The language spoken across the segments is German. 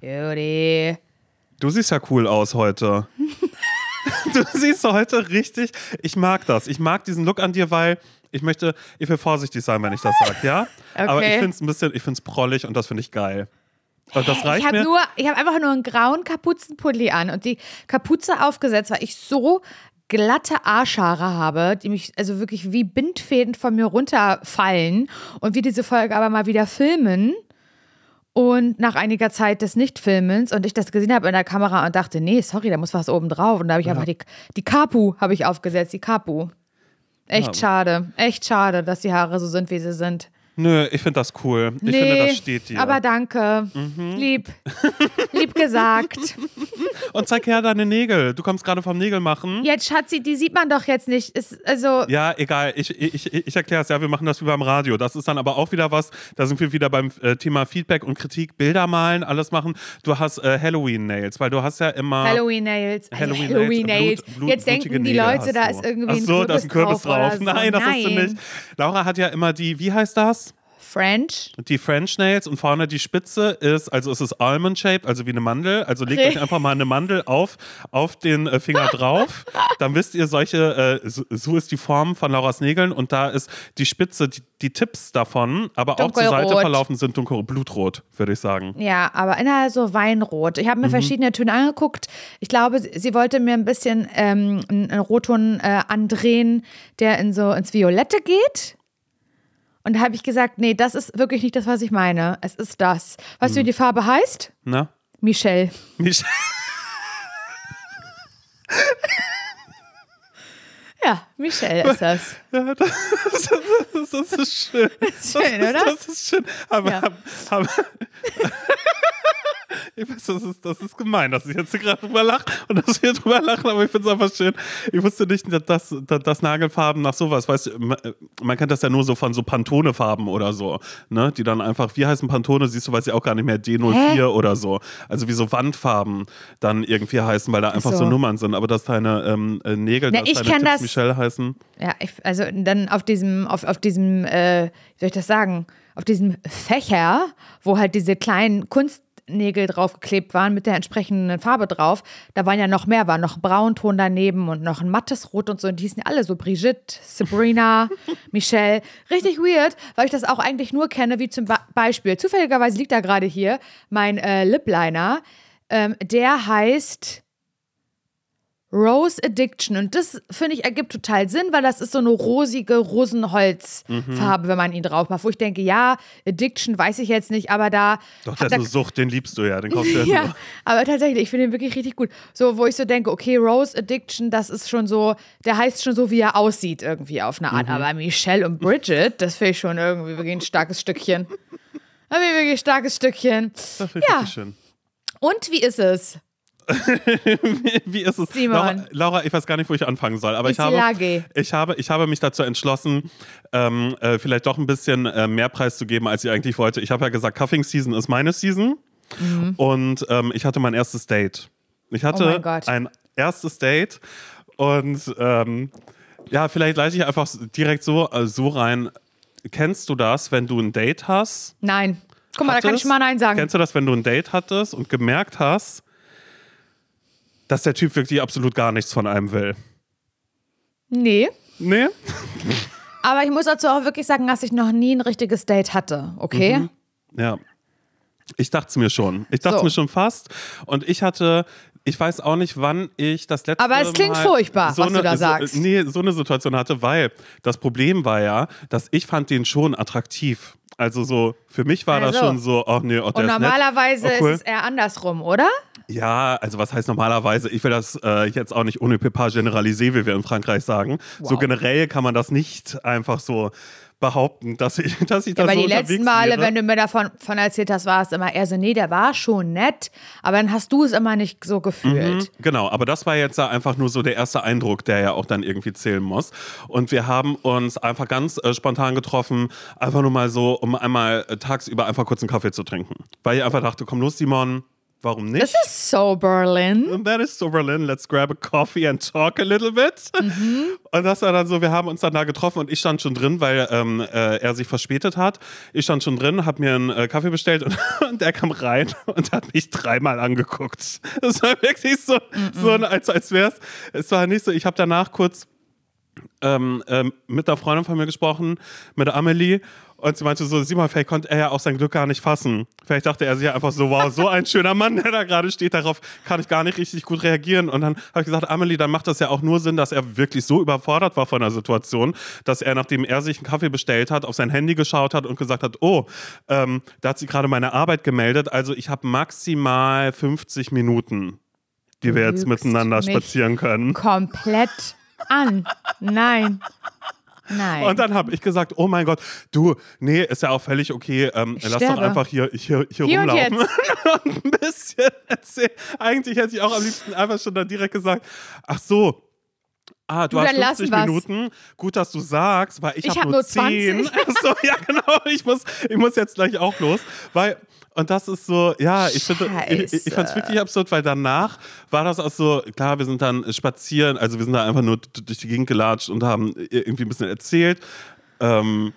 Judy. Du siehst ja cool aus heute. du siehst heute richtig. Ich mag das. Ich mag diesen Look an dir, weil ich möchte, ich will vorsichtig sein, wenn ich das sage, ja? Okay. Aber ich finde es ein bisschen, ich finde es prollig und das finde ich geil. Und das reicht Ich habe mir. nur, ich habe einfach nur einen grauen Kapuzenpulli an und die Kapuze aufgesetzt, weil ich so glatte Arschhaare habe, die mich also wirklich wie Bindfäden von mir runterfallen und wir diese Folge aber mal wieder filmen und nach einiger Zeit des Nichtfilmens und ich das gesehen habe in der Kamera und dachte, nee, sorry, da muss was oben drauf und da habe ich einfach die, die Kapu habe ich aufgesetzt, die Kapu. Echt Ja. schade, echt schade, dass die Haare so sind, wie sie sind. Nö, ich finde das cool. Ich nee, finde, das steht dir. Mhm. aber danke. Lieb. Lieb gesagt. und zeig her deine Nägel. Du kommst gerade vom Nägel machen. Jetzt, Schatzi, die sieht man doch jetzt nicht. Ist, also, Ja, egal. Ich, ich, ich, ich erkläre es. Ja, wir machen das wie beim Radio. Das ist dann aber auch wieder was. Da sind wir wieder beim äh, Thema Feedback und Kritik. Bilder malen, alles machen. Du hast äh, Halloween-Nails, weil du hast ja immer. Halloween Nails. Also Halloween Nails. Blut- Blut- Jetzt denken die Leute, da ist irgendwie Ach ein so, Kürbis da ist ein Kürbis drauf. drauf. So. Nein, das hast du nicht. Laura hat ja immer die, wie heißt das? French. Die French Nails und vorne die Spitze ist, also es ist almond-shaped, also wie eine Mandel. Also legt euch einfach mal eine Mandel auf, auf den äh, Finger drauf. Dann wisst ihr, solche, äh, so, ist die Form von Lauras Nägeln und da ist die Spitze, die, die Tipps davon, aber auch zur Seite Dunkelrot. verlaufen sind dunkel, blutrot, würde ich sagen. Ja, aber innerhalb so Weinrot. Ich habe Mhm. mir verschiedene Töne angeguckt. Ich glaube, sie wollte mir ein bisschen ähm, einen einen Rotton äh, andrehen, der in so ins Violette geht. Und da habe ich gesagt, nee, das ist wirklich nicht das, was ich meine. Es ist das. Weißt Mhm. du, wie die Farbe heißt? Na? Michelle. Mich- Ja, Michelle ist das. Ja, das, das, das ist schön. Schön, das, oder? Das ist schön. Aber, Ja. aber ich weiß, das ist, das ist gemein, dass ich jetzt hier gerade drüber lache und dass wir drüber lachen, aber ich finde es einfach schön. Ich wusste nicht, dass, dass, dass Nagelfarben nach sowas, weißt du, man, man kennt das ja nur so von so Pantone-Farben oder so, ne? Die dann einfach, wie heißen Pantone, siehst du, weiß ich auch gar nicht mehr, D04 Hä? oder so. Also wie so Wandfarben dann irgendwie heißen, weil da einfach so, so. Nummern sind. Aber dass deine ähm, äh, Nägel, Na, dass ich deine Tipps das- Michelle heißen. Ja, ich, also dann auf diesem, auf, auf diesem, äh, wie soll ich das sagen, auf diesem Fächer, wo halt diese kleinen Kunstnägel draufgeklebt waren mit der entsprechenden Farbe drauf, da waren ja noch mehr, war noch Braunton daneben und noch ein mattes Rot und so. Und die hießen ja alle so Brigitte, Sabrina, Michelle. Richtig weird, weil ich das auch eigentlich nur kenne, wie zum Ba- Beispiel. Zufälligerweise liegt da gerade hier mein äh, Lip Liner. Ähm, der heißt Rose Addiction. Und das, finde ich, ergibt total Sinn, weil das ist so eine rosige Rosenholzfarbe, wenn man ihn drauf macht. Wo ich denke, ja, Addiction weiß ich jetzt nicht, aber da. Doch, hat der da- so Sucht, den liebst du ja, den kaufst du ja, ja, nur. aber tatsächlich, ich finde ihn wirklich richtig gut. So, wo ich so denke, okay, Rose Addiction, das ist schon so, der heißt schon so, wie er aussieht, irgendwie auf eine Mhm. Art. Aber Michelle und Bridget, das finde ich schon irgendwie wirklich ein starkes Stückchen. Aber wirklich ein starkes Stückchen. Das finde ich Ja. richtig schön. Und wie ist es? Wie ist es? Laura, Laura, ich weiß gar nicht, wo ich anfangen soll, aber ich habe, ich, habe, ich habe mich dazu entschlossen, ähm, äh, vielleicht doch ein bisschen äh, mehr Preis zu geben, als ich eigentlich wollte. Ich habe ja gesagt, Cuffing Season ist meine Season und ähm, ich hatte mein erstes Date. Ich Oh hatte Gott. ein erstes Date und ähm, ja, vielleicht leite ich einfach direkt so, äh, so rein. Kennst du das, wenn du ein Date hast? Nein. Guck mal, da kann ich hattest? schon mal Nein sagen. Kennst du das, wenn du ein Date hattest und gemerkt hast, dass der Typ wirklich absolut gar nichts von einem will? Nee. Nee? Aber ich muss dazu auch wirklich sagen, dass ich noch nie ein richtiges Date hatte, okay? Mhm. Ja. Ich dachte es mir schon. Ich dachte es So. mir schon fast. Und ich hatte, ich weiß auch nicht, wann ich das letzte Mal. Aber es klingt furchtbar, was du da so, sagst. Nee, so eine Situation hatte, weil das Problem war ja, dass ich fand den schon attraktiv. Also so, für mich war das Also. schon so, ach nee, oh, der Und ist nett. normalerweise Oh, cool. ist es eher andersrum, oder? Ja, also was heißt normalerweise? Ich will das äh, jetzt auch nicht ohne Pépin generalisieren, wie wir in Frankreich sagen. So Wow. generell kann man das nicht einfach so behaupten, dass ich, dass ich da Aber so die letzten Male, wäre. wenn du mir davon von erzählt hast, war es immer eher so, nee, der war schon nett, aber dann hast du es immer nicht so gefühlt. Genau, aber das war jetzt ja einfach nur so der erste Eindruck, der ja auch dann irgendwie zählen muss. Und wir haben uns einfach ganz äh, spontan getroffen, einfach nur mal so, um einmal äh, tagsüber einfach kurz einen Kaffee zu trinken. Weil ich einfach dachte, komm los, Simon, Warum nicht? Das ist so Berlin. That is so Berlin. Let's grab a coffee and talk a little bit. Mhm. Und das war dann so, wir haben uns dann da getroffen und ich stand schon drin, weil ähm, äh, er sich verspätet hat. Ich stand schon drin, habe mir einen äh, Kaffee bestellt und, und er kam rein und hat mich dreimal angeguckt. Das war wirklich so, so als, als wäre es, es war nicht so, ich habe danach kurz ähm, ähm, mit einer Freundin von mir gesprochen, mit Amelie. Und sie meinte so, sieh mal, vielleicht konnte er ja auch sein Glück gar nicht fassen. Vielleicht dachte er sich ja einfach so, wow, so ein schöner Mann, der da gerade steht, darauf kann ich gar nicht richtig gut reagieren. Und dann habe ich gesagt, Amelie, dann macht das ja auch nur Sinn, dass er wirklich so überfordert war von der Situation, dass er, nachdem er sich einen Kaffee bestellt hat, auf sein Handy geschaut hat und gesagt hat, oh, ähm, da hat sie gerade meine Arbeit gemeldet. Also ich habe maximal 50 Minuten, die wir jetzt miteinander spazieren können. Komplett an. Nein. Nein. Und dann habe ich gesagt, oh mein Gott, du, nee, ist ja auch völlig okay. Ähm, lass doch einfach hier, hier, hier, Hier und rumlaufen. jetzt. Und ein bisschen erzählen. Eigentlich hätte ich auch am liebsten einfach schon dann direkt gesagt, ach so. Ah, du, Du, hast dann lassen 50 wir's. Minuten. Gut, dass du sagst, weil ich, Ich habe hab nur nur 10. 20. Ach so, ja, genau. Ich muss, ich muss jetzt gleich auch los. Weil, und das ist so, ja, ich finde, ich, ich fand es wirklich absurd, weil danach war das auch so, klar, wir sind dann spazieren, also wir sind da einfach nur durch die Gegend gelatscht und haben irgendwie ein bisschen erzählt. Ähm,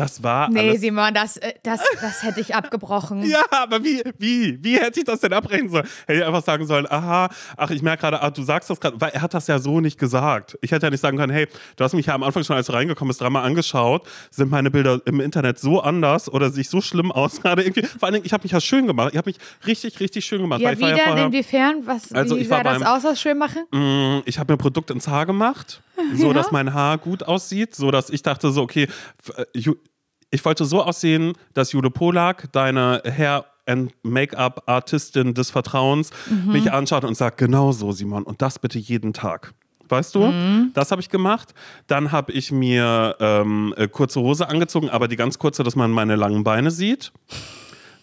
das war nee, alles Simon, das, äh, das, das hätte ich abgebrochen. ja, aber wie, wie, wie hätte ich das denn abbrechen sollen? Hätte ich einfach sagen sollen, aha, ach, ich merke gerade, ah, du sagst das gerade, weil er hat das ja so nicht gesagt. Ich hätte ja nicht sagen können, hey, du hast mich ja am Anfang schon, als du reingekommen bist, dreimal angeschaut, sind meine Bilder im Internet so anders oder sich so schlimm aus gerade irgendwie. Vor allen Dingen, ich habe mich ja schön gemacht. Ich habe mich richtig, richtig schön gemacht. Ja, weil ich wie war ja vorher, Inwiefern? Was, Also wie ich sah das aus, das schön machen? Mm, Ich habe mir ein Produkt ins Haar gemacht, so Ja. dass mein Haar gut aussieht, so dass ich dachte so, okay, äh, ich wollte so aussehen, dass Jule Polak, deine Hair and Make-up-Artistin des Vertrauens, Mhm. mich anschaut und sagt, genau so, Simon, und das bitte jeden Tag. Weißt du, Mhm. das habe ich gemacht. Dann habe ich mir ähm, äh, kurze Hose angezogen, aber die ganz kurze, dass man meine langen Beine sieht.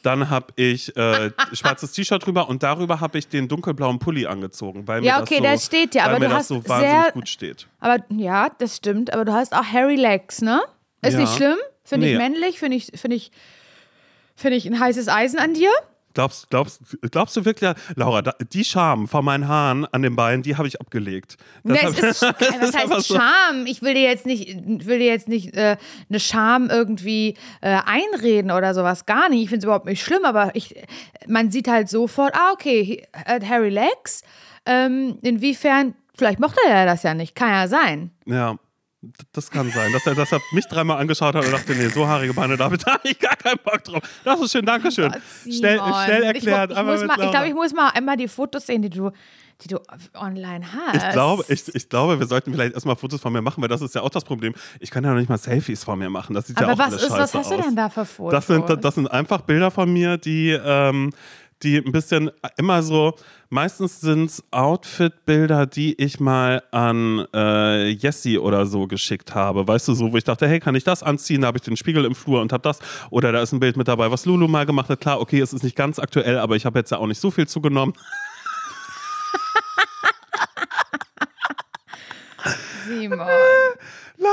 Dann habe ich äh, schwarzes T-Shirt drüber und darüber habe ich den dunkelblauen Pulli angezogen. Weil Ja, mir okay, das der so, steht ja, weil aber du das hast so wahnsinnig sehr- gut steht. Aber ja, das stimmt. Aber du hast auch Hairy Legs, ne? Ist Ja. nicht schlimm. Finde ich Nee. männlich. Finde ich, finde ich, finde ich ein heißes Eisen an dir. Glaubst, glaubst, glaubst du wirklich, Laura, die Scham von meinen Haaren an den Beinen, die habe ich abgelegt. Das Nee, hab- ist, was einfach heißt so. Scham? Ich will dir jetzt nicht, will dir jetzt nicht äh, eine Scham irgendwie äh, einreden oder sowas. Gar nicht. Ich finde es überhaupt nicht schlimm, aber ich, man sieht halt sofort, ah, okay, Harry Legs. Ähm, inwiefern, vielleicht mochte er das ja nicht. Kann ja sein. Ja, das kann sein, dass er, dass er mich dreimal angeschaut hat und dachte, nee, so haarige Beine, da habe ich gar keinen Bock drauf. Das ist schön, danke schön. Schnell, schnell Ich, erklärt. ich, ich Laura. glaube, ich muss mal einmal die Fotos sehen, die du, die du online hast. Ich glaube, ich, ich glaube, wir sollten vielleicht erstmal Fotos von mir machen, weil das ist ja auch das Problem. Ich kann ja noch nicht mal Selfies von mir machen. Das sieht ja aber auch was alles ist, scheiße was hast aus. du denn da für Fotos? Das sind, das sind einfach Bilder von mir, die, ähm, die ein bisschen immer so, meistens sind es Outfit-Bilder, die ich mal an äh, Jessie oder so geschickt habe. Weißt du, so, wo ich dachte, hey, kann ich das anziehen? Da habe ich den Spiegel im Flur und habe das. Oder da ist ein Bild mit dabei, was Lulu mal gemacht hat. Klar, okay, es ist nicht ganz aktuell, aber ich habe jetzt ja auch nicht so viel zugenommen. Simon.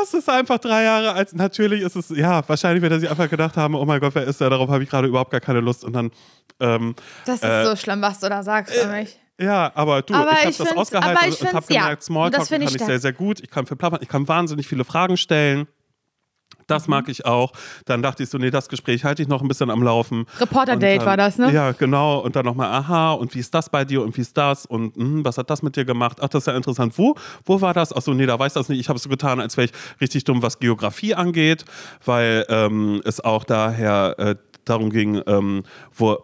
Lass es einfach drei Jahre als. Natürlich ist es, ja, wahrscheinlich wird er sich einfach gedacht haben, oh mein Gott, wer ist der? Darauf habe ich gerade überhaupt gar keine Lust. Und dann, ähm, Das ist Äh, so schlimm, was du da sagst für mich. ja, aber du, Aber ich habe das ausgehalten aber ich und, und habe ja. gemerkt, Und Smalltalk das kann ich sehr, sehr gut. Ich kann, für plappern, ich kann wahnsinnig viele Fragen stellen. Das Mhm. mag ich auch. Dann dachte ich so, nee, das Gespräch halte ich noch ein bisschen am Laufen. Reporter-Date war das, ne? Ja, genau. Und dann nochmal, aha, und wie ist das bei dir und wie ist das und hm, was hat das mit dir gemacht? Ach, das ist ja interessant. Wo, wo war das? Achso, nee, da weiß das nicht. Ich habe es so getan, als wäre ich richtig dumm, was Geografie angeht, weil ähm, es auch daher äh, darum ging, ähm, wo,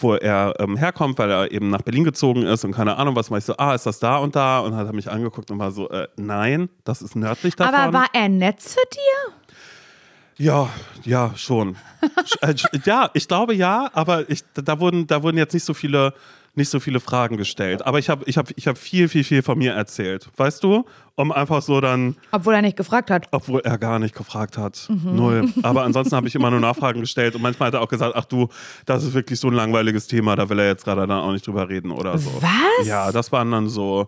wo er ähm, herkommt, weil er eben nach Berlin gezogen ist und keine Ahnung was. War ich so, ah, ist das da und da? Und hat er mich angeguckt und war so, äh, nein, das ist nördlich davon. Aber war er nett zu dir? Ja, ja, schon. Sch- äh, ja, ich glaube ja, aber ich, da, wurden, da wurden jetzt nicht so viele, nicht so viele Fragen gestellt. Aber ich habe ich hab, ich hab viel, viel, viel von mir erzählt. Weißt du? Um einfach so dann, Obwohl er nicht gefragt hat. obwohl er gar nicht gefragt hat. Mhm. Null. Aber ansonsten habe ich immer nur Nachfragen gestellt. Und manchmal hat er auch gesagt, ach du, das ist wirklich so ein langweiliges Thema, da will er jetzt gerade dann auch nicht drüber reden oder so. Was? Ja, das waren dann so,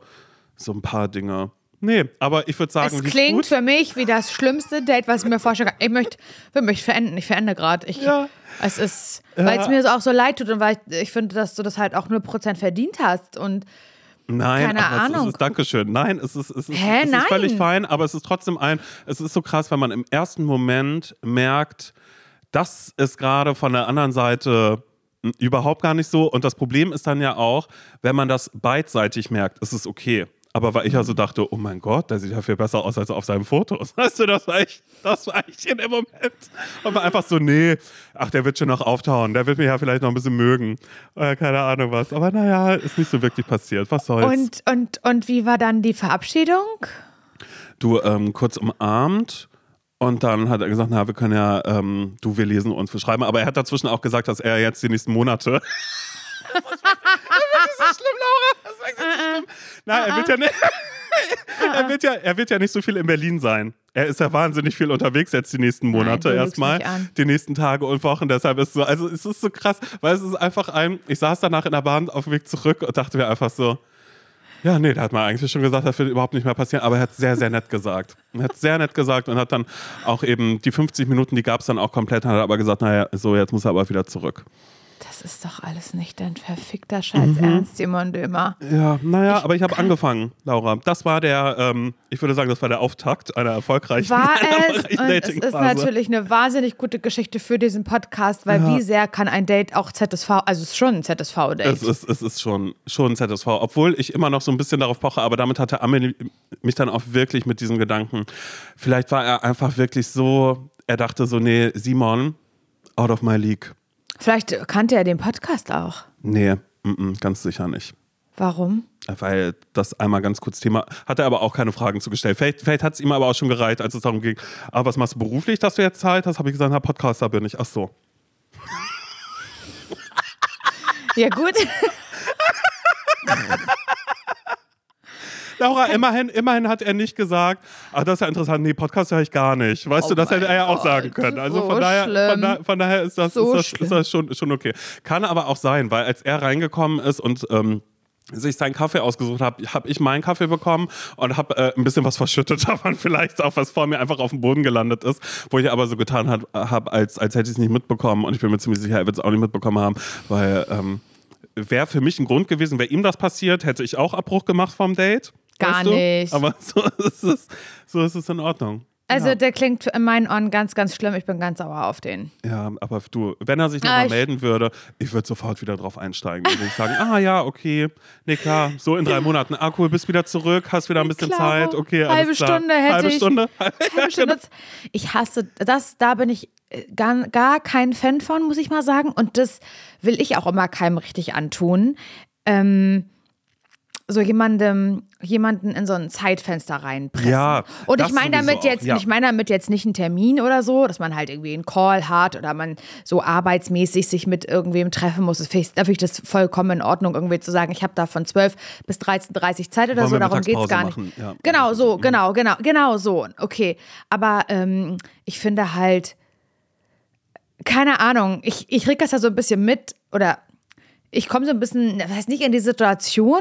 so ein paar Dinge. Nee, aber ich würde sagen, Es klingt gut. für mich wie das schlimmste Date, was ich mir vorstellen kann. Ich möchte, möchte verenden. Ich verende gerade. Ja. Es ist, weil es mir so auch so leid tut und weil ich, ich finde, dass du das halt auch 0% verdient hast. Und Nein, Keine aber Ahnung. Es ist, Dankeschön. Nein, es ist, es ist, Hä, es ist völlig fein, aber es ist trotzdem ein, es ist so krass, wenn man im ersten Moment merkt, das ist gerade von der anderen Seite m, überhaupt gar nicht so. Und das Problem ist dann ja auch, wenn man das beidseitig merkt, ist es okay. Aber weil ich ja so dachte, oh mein Gott, der sieht ja viel besser aus als auf seinen Fotos. Weißt du, das war ich, das war ich in dem Moment. Und war einfach so, nee, ach, der wird schon noch auftauen, der wird mich ja vielleicht noch ein bisschen mögen. Oder keine Ahnung was. Aber naja, ist nicht so wirklich passiert. Was soll's? Und, und, und wie war dann die Verabschiedung? du ähm, kurz umarmt und dann hat er gesagt, na, wir können ja, ähm, du, wir lesen uns, wir schreiben. Aber er hat dazwischen auch gesagt, dass er jetzt die nächsten Monate. das ist wirklich so schlimm, Laura. Das schlimm. Nein, er wird ja nicht. er, wird ja, er wird ja nicht so viel in Berlin sein. Er ist ja wahnsinnig viel unterwegs jetzt die nächsten Monate erstmal. Die nächsten Tage und Wochen. Deshalb ist so, also es ist so krass, weil es ist einfach ein, ich saß danach in der Bahn auf dem Weg zurück und dachte mir einfach so, ja, nee, da hat man eigentlich schon gesagt, das wird überhaupt nicht mehr passieren, aber er hat sehr, sehr nett gesagt. Er hat sehr nett gesagt und hat dann auch eben die 50 Minuten, die gab es dann auch komplett, hat aber gesagt, naja, so, jetzt muss er aber wieder zurück. Das ist doch alles nicht dein verfickter Scheiß Ernst, Simon Dömer. Ja, naja, aber ich habe angefangen, Laura. Das war der, ähm, ich würde sagen, das war der Auftakt einer erfolgreichen, War es und es ist natürlich eine wahnsinnig gute Geschichte für diesen Podcast, weil Ja. wie sehr kann ein Date auch ZSV, also es ist schon ein ZSV-Date. Es ist, es ist schon, schon ZSV, obwohl ich immer noch so ein bisschen darauf poche, aber damit hatte Amelie mich dann auch wirklich mit diesem Gedanken. Vielleicht war er einfach wirklich so, er dachte so, nee, Simon, out of my league. Vielleicht kannte er den Podcast auch. Nee, mm -mm, ganz sicher nicht. Warum? Weil das einmal ganz kurz Thema, hat er aber auch keine Fragen zugestellt. Vielleicht, vielleicht hat es ihm aber auch schon gereicht, als es darum ging, ah, was machst du beruflich, dass du jetzt Zeit hast? Habe ich gesagt, na, Podcaster bin ich. Ach so. Ja gut. Laura, immerhin, immerhin hat er nicht gesagt, ah, das ist ja interessant, nee, Podcast höre ich gar nicht. Weißt Oh du, das hätte er ja auch sagen können. Also so von daher, von, da, von daher ist das, So ist das, ist das schon, schon okay. Kann aber auch sein, weil als er reingekommen ist und ähm, sich seinen Kaffee ausgesucht hat, habe ich meinen Kaffee bekommen und habe äh, ein bisschen was verschüttet, davon vielleicht auch was vor mir einfach auf dem Boden gelandet ist, wo ich aber so getan habe, hab, als, als hätte ich es nicht mitbekommen und ich bin mir ziemlich sicher, er wird es auch nicht mitbekommen haben, weil ähm, wäre für mich ein Grund gewesen, wäre ihm das passiert, hätte ich auch Abbruch gemacht vom Date. Gar weißt du? nicht. Aber so ist es, so ist es in Ordnung. Also ja. der klingt in meinen Ohren ganz, ganz schlimm. Ich bin ganz sauer auf den. ja, aber du, wenn er sich Ah, nochmal ich- melden würde, ich würde sofort wieder drauf einsteigen. Würde ich sagen, ah ja, okay, nee klar, so in drei Monaten, ah cool, bist wieder zurück, hast wieder ein bisschen Klar. Zeit, okay, Halbe Stunde hätte Halbe ich. Stunde. Halbe Stunde. Ich hasse das, da bin ich äh, gar, gar kein Fan von, muss ich mal sagen. Und das will ich auch immer keinem richtig antun. Ähm, so jemandem, jemanden in so ein Zeitfenster reinpressen. Ja, Und ich meine damit auch, jetzt, ja. ich meine damit jetzt nicht einen Termin oder so, dass man halt irgendwie einen Call hat oder man so arbeitsmäßig sich mit irgendwem treffen muss. Das finde ich, da finde ich das vollkommen in Ordnung, irgendwie zu sagen, ich habe da von 12 bis 13.30 Uhr Zeit oder Wollen so, darum geht es gar nicht. Ja. Genau so, genau, genau, genau so. Okay. Aber ähm, ich finde halt, keine Ahnung, ich, ich krieg das ja so ein bisschen mit oder ich komme so ein bisschen, das heißt nicht in die Situation,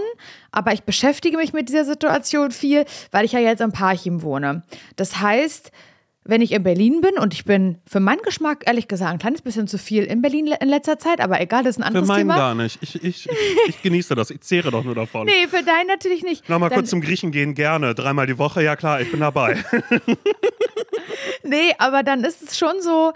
aber ich beschäftige mich mit dieser Situation viel, weil ich ja jetzt am Parchim wohne. Das heißt, wenn ich in Berlin bin und ich bin für meinen Geschmack ehrlich gesagt ein kleines bisschen zu viel in Berlin in letzter Zeit, aber egal, das ist ein Für anderes meinen Thema. gar nicht. Ich, ich, ich, ich genieße das. Ich zehre doch nur davon. Nee, für deinen natürlich nicht. Nochmal kurz zum Griechen gehen, gerne. Dreimal die Woche, ja klar, ich bin dabei. Nee, aber dann ist es schon so,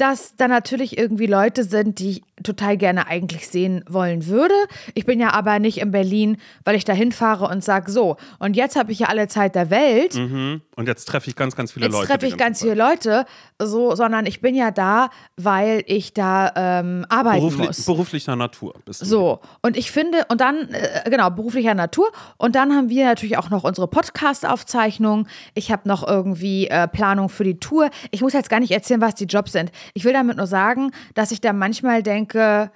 dass da natürlich irgendwie Leute sind, die ich total gerne eigentlich sehen wollen würde. Ich bin ja aber nicht in Berlin, weil ich da hinfahre und sage, so, und jetzt habe ich ja alle Zeit der Welt. Mhm. Und jetzt treffe ich ganz, ganz viele Jetzt Leute. treffe die ich ganz viele Leute, so, sondern ich bin ja da, weil ich da ähm, arbeiten Berufli muss. beruflicher Natur bist du. So, und ich finde, und dann, äh, genau, beruflicher Natur. Und dann haben wir natürlich auch noch unsere Podcast-Aufzeichnung. Ich habe noch irgendwie äh, Planung für die Tour. Ich muss jetzt gar nicht erzählen, was die Jobs sind. Ich will damit nur sagen, dass ich da manchmal denke,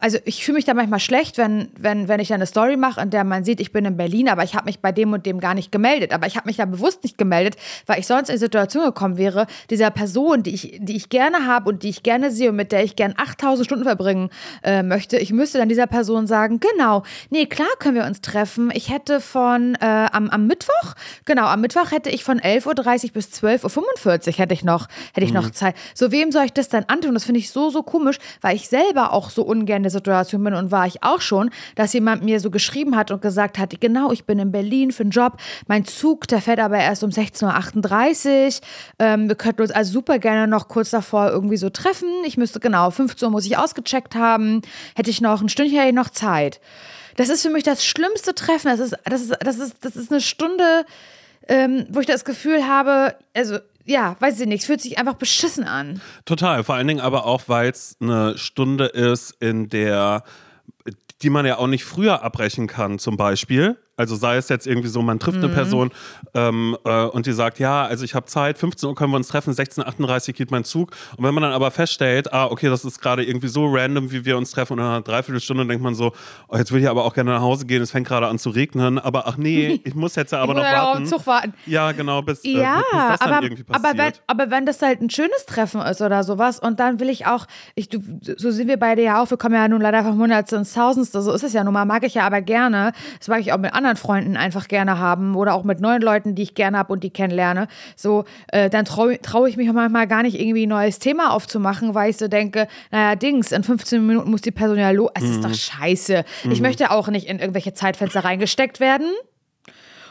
also ich fühle mich da manchmal schlecht, wenn, wenn, wenn ich dann eine Story mache, in der man sieht, ich bin in Berlin, aber ich habe mich bei dem und dem gar nicht gemeldet. Aber ich habe mich da bewusst nicht gemeldet, weil ich sonst in die Situation gekommen wäre, dieser Person, die ich, die ich gerne habe und die ich gerne sehe und mit der ich gern 8000 Stunden verbringen äh, möchte, ich müsste dann dieser Person sagen, genau, nee, klar können wir uns treffen. Ich hätte von äh, am, am Mittwoch, genau, am Mittwoch hätte ich von 11.30 Uhr bis 12.45 Uhr hätte ich noch, hätte ich mhm. noch Zeit. So, wem soll ich das dann antun? Das finde ich so, so komisch, weil ich selber auch so un ungern in der Situation bin und war ich auch schon, dass jemand mir so geschrieben hat und gesagt hat, genau, ich bin in Berlin für einen Job, mein Zug, der fährt aber erst um 16.38 Uhr. Ähm, wir könnten uns also super gerne noch kurz davor irgendwie so treffen. Ich müsste genau, 15 Uhr muss ich ausgecheckt haben, hätte ich noch ein Stündchen hätte ich noch Zeit. Das ist für mich das schlimmste Treffen. Das ist, das ist, das ist, das ist eine Stunde, ähm, wo ich das Gefühl habe, also ja, weiß ich nicht, es fühlt sich einfach beschissen an. Total, vor allen Dingen aber auch, weil es eine Stunde ist, in der, die man ja auch nicht früher abbrechen kann, zum Beispiel. Also sei es jetzt irgendwie so, man trifft mhm. eine Person ähm, äh, und die sagt, ja, also ich habe Zeit, 15 Uhr können wir uns treffen, 16.38 Uhr geht mein Zug. Und wenn man dann aber feststellt, ah, okay, das ist gerade irgendwie so random, wie wir uns treffen und in einer Dreiviertelstunde denkt man so, oh, jetzt will ich aber auch gerne nach Hause gehen, es fängt gerade an zu regnen, aber ach nee, ich muss jetzt ja aber noch warten. Zug warten. Ja, genau, bis, ja, äh, bis das aber, dann irgendwie passiert. Aber wenn, aber wenn das halt ein schönes Treffen ist oder sowas und dann will ich auch, ich, du, so sind wir beide ja auch, wir kommen ja nun leider vom Hundertste ins Tausendste, so ist es ja nun mal, mag ich ja aber gerne, das mag ich auch mit anderen Freunden einfach einfach gerne haben oder auch mit neuen Leuten, die ich gerne habe und die kennenlerne, so, äh, dann traue trau ich mich manchmal gar nicht irgendwie ein neues Thema aufzumachen, weil ich so denke, naja, Dings, in 15 Minuten muss die Person ja los. Es mhm. ist doch mhm. scheiße. Mhm. Ich möchte auch nicht in irgendwelche Zeitfenster reingesteckt werden.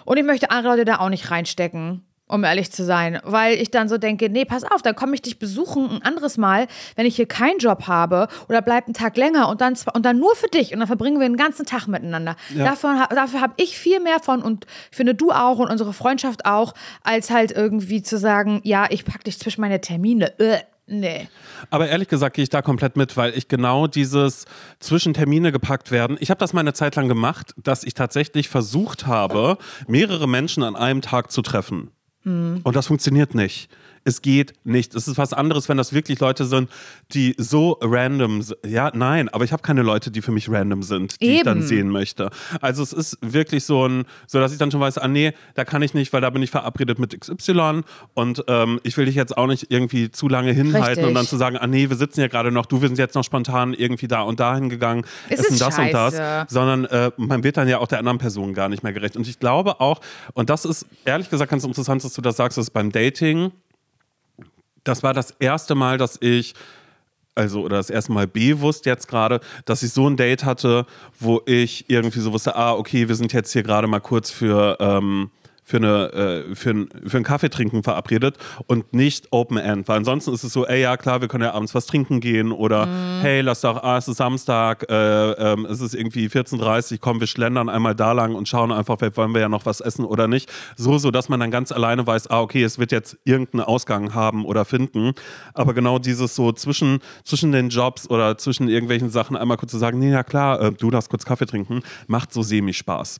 Und ich möchte andere Leute da auch nicht reinstecken um ehrlich zu sein, weil ich dann so denke, nee, pass auf, dann komme ich dich besuchen ein anderes Mal, wenn ich hier keinen Job habe oder bleib einen Tag länger und dann und dann nur für dich und dann verbringen wir den ganzen Tag miteinander. Ja. Davon, dafür habe ich viel mehr von und finde du auch und unsere Freundschaft auch, als halt irgendwie zu sagen, ja, ich packe dich zwischen meine Termine. Äh, Nee. Aber ehrlich gesagt gehe ich da komplett mit, weil ich genau dieses zwischen Termine gepackt werden. Ich habe das mal eine Zeit lang gemacht, dass ich tatsächlich versucht habe, mehrere Menschen an einem Tag zu treffen. Und das funktioniert nicht. Es geht nicht. Es ist was anderes, wenn das wirklich Leute sind, die so random sind. Ja, nein, aber ich habe keine Leute, die für mich random sind, die Eben. ich dann sehen möchte. Also es ist wirklich so ein, so dass ich dann schon weiß, ah nee, da kann ich nicht, weil da bin ich verabredet mit XY und ähm, ich will dich jetzt auch nicht irgendwie zu lange hinhalten Richtig. und dann zu sagen, ah nee, wir sitzen ja gerade noch, du, wir sind jetzt noch spontan irgendwie da und dahin gegangen, es essen das scheiße. und das, sondern äh, man wird dann ja auch der anderen Person gar nicht mehr gerecht. Und ich glaube auch, und das ist ehrlich gesagt ganz interessant, dass du das sagst, dass beim Dating das war das erste Mal, dass ich also oder das erste Mal bewusst jetzt gerade, dass ich so ein Date hatte, wo ich irgendwie so wusste, ah, okay, wir sind jetzt hier gerade mal kurz für ähm, für, eine, äh, für, ein, für einen Kaffee trinken verabredet und nicht Open End. Weil ansonsten ist es so, ey, ja klar, wir können ja abends was trinken gehen oder mhm. hey, lass doch, ah, es ist Samstag, äh, ähm, es ist irgendwie 14.30 Uhr, komm, wir schlendern einmal da lang und schauen einfach, wollen wir ja noch was essen oder nicht. So, so, dass man dann ganz alleine weiß, ah, okay, es wird jetzt irgendeinen Ausgang haben oder finden. Aber genau dieses so zwischen, zwischen den Jobs oder zwischen irgendwelchen Sachen einmal kurz zu sagen, nee, ja klar, äh, du darfst kurz Kaffee trinken, macht so semi-Spaß.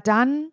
dann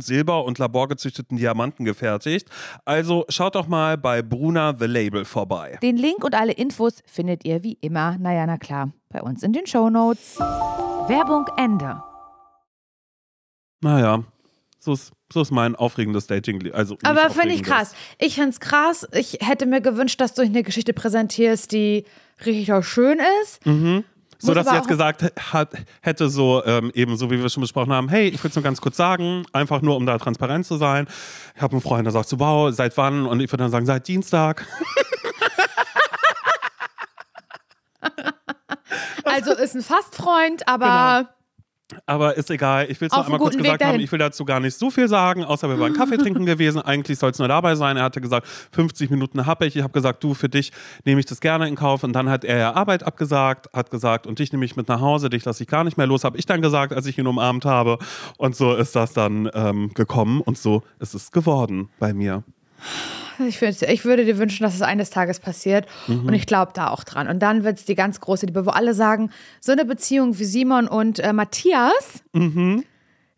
Silber und laborgezüchteten Diamanten gefertigt. Also schaut doch mal bei Bruna The Label vorbei. Den Link und alle Infos findet ihr wie immer, naja, na klar, bei uns in den Shownotes. Werbung Ende. Naja, so ist, so ist mein aufregendes Dating. Also Aber finde ich krass. Ich finde es krass. Ich hätte mir gewünscht, dass du eine Geschichte präsentierst, die richtig auch schön ist. Mhm. So, dass sie jetzt gesagt hat, hätte, so ähm, eben so wie wir schon besprochen haben, hey, ich will es nur ganz kurz sagen, einfach nur um da transparent zu sein. Ich habe einen Freund, der sagt so, wow, seit wann? Und ich würde dann sagen, seit Dienstag. Also ist ein Fastfreund, aber Aber ist egal, ich will es einem einmal kurz Weg gesagt haben, ich will dazu gar nicht so viel sagen, außer wir waren Kaffee trinken gewesen. Eigentlich soll es nur dabei sein. Er hatte gesagt, 50 Minuten habe ich. Ich habe gesagt, du, für dich nehme ich das gerne in Kauf. Und dann hat er ja Arbeit abgesagt, hat gesagt, und dich nehme ich mit nach Hause, dich lasse ich gar nicht mehr los, habe ich dann gesagt, als ich ihn umarmt habe. Und so ist das dann ähm, gekommen und so ist es geworden bei mir. Ich, find, ich würde dir wünschen, dass es eines Tages passiert. Mhm. Und ich glaube da auch dran. Und dann wird es die ganz große Liebe, wo alle sagen, so eine Beziehung wie Simon und äh, Matthias, Mhm.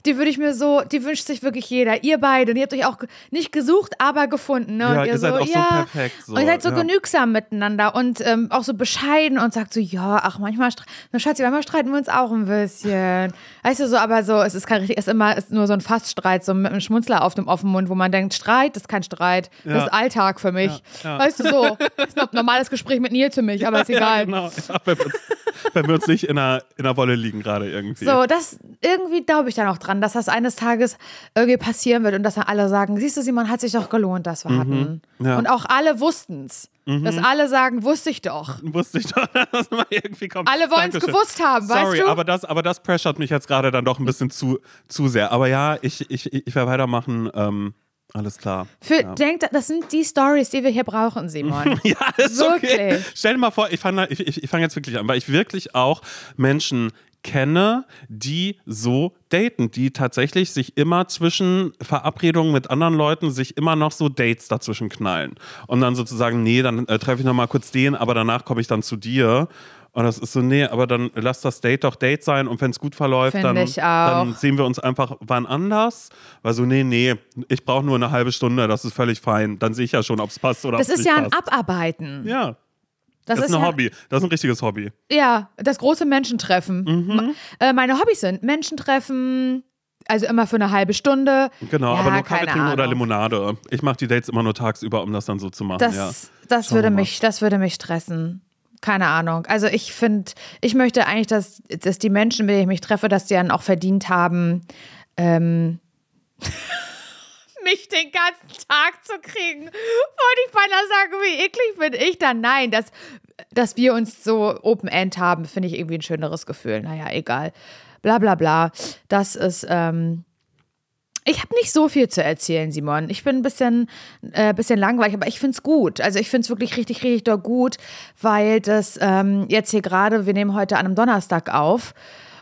Die würde ich mir so, die wünscht sich wirklich jeder. Ihr beide. Und ihr habt euch auch nicht gesucht, aber gefunden. Ne? Ja, und ihr seid auch so perfekt, so, und ihr seid so ja. genügsam miteinander und ähm, auch so bescheiden und sagt so, ja, ach, manchmal, na Schatzi, manchmal streiten wir uns auch ein bisschen. Weißt du, so, aber so, es ist kein richtig, es ist immer, es ist nur so ein Faststreit, so mit einem Schmunzler auf dem offenen Mund, wo man denkt, Streit ist kein Streit, das Ja. ist Alltag für mich. Ja, ja. Weißt du, so, das ist ein normales Gespräch mit Nils für mich, aber ist egal. Ja, genau. Ja, wenn, wir uns, nicht in der, in der Wolle liegen gerade irgendwie. So, das irgendwie glaube ich dann auch dran, dass das eines Tages irgendwie passieren wird und dass dann alle sagen, siehst du, Simon, hat sich doch gelohnt, das wir hatten. Mhm. Ja. Mhm. Und auch alle wussten es. Dass alle sagen, wusste ich doch. Wusste ich doch, dass man irgendwie kommt. Alle wollen es gewusst haben, weißt Sorry, du? aber das, aber das pressert mich jetzt gerade dann doch ein bisschen zu, zu sehr. Aber ja, ich, ich, ich werde weitermachen. Ähm, alles klar. Für, ja. Denkt, das sind die Stories, die wir hier brauchen, Simon. Ja, ist okay. Wirklich. Stell dir mal vor, ich fange ich, ich, ich fang jetzt wirklich an, weil ich wirklich auch Menschen kenne, die so daten, die tatsächlich sich immer zwischen Verabredungen mit anderen Leuten sich immer noch so Dates dazwischen knallen. Und dann sozusagen, nee, dann äh, treffe ich noch mal kurz den, aber danach komme ich dann zu dir. Und das ist so, nee, aber dann lass das Date doch Date sein und wenn es gut verläuft, dann, dann sehen wir uns einfach wann anders. Weil so, nee, nee, ich brauche nur eine halbe Stunde, das ist völlig fein. Dann sehe ich ja schon, ob es passt oder Das ob's ist nicht ja ein. Abarbeiten. Ja, Das, das ist ein ja, Hobby. Das ist ein richtiges Hobby. Ja, das große Menschentreffen. Mhm. Äh, meine Hobbys sind Menschentreffen, also immer für eine halbe Stunde. Genau, ja, aber nur Kaffee trinken oder. Limonade. Ich mache die Dates immer nur tagsüber, um das dann so zu machen. Das, ja. das, Schauen würde mich, das würde mich stressen. Keine Ahnung. Also ich finde, ich möchte eigentlich, dass, dass die Menschen, mit denen ich mich treffe, dass die dann auch verdient haben, ähm, mich den ganzen Tag zu kriegen. Wollte ich beinahe sagen, wie eklig bin ich dann? Nein, dass, dass wir uns so Open End haben, finde ich irgendwie ein schöneres Gefühl. Naja, egal. Bla bla bla. Das ist, ähm, ich habe nicht so viel zu erzählen, Simon. Ich bin ein bisschen, äh, bisschen langweilig, aber ich finde es gut. Also ich finde es wirklich richtig, richtig doll gut, weil das ähm, jetzt hier gerade, wir nehmen heute an einem Donnerstag auf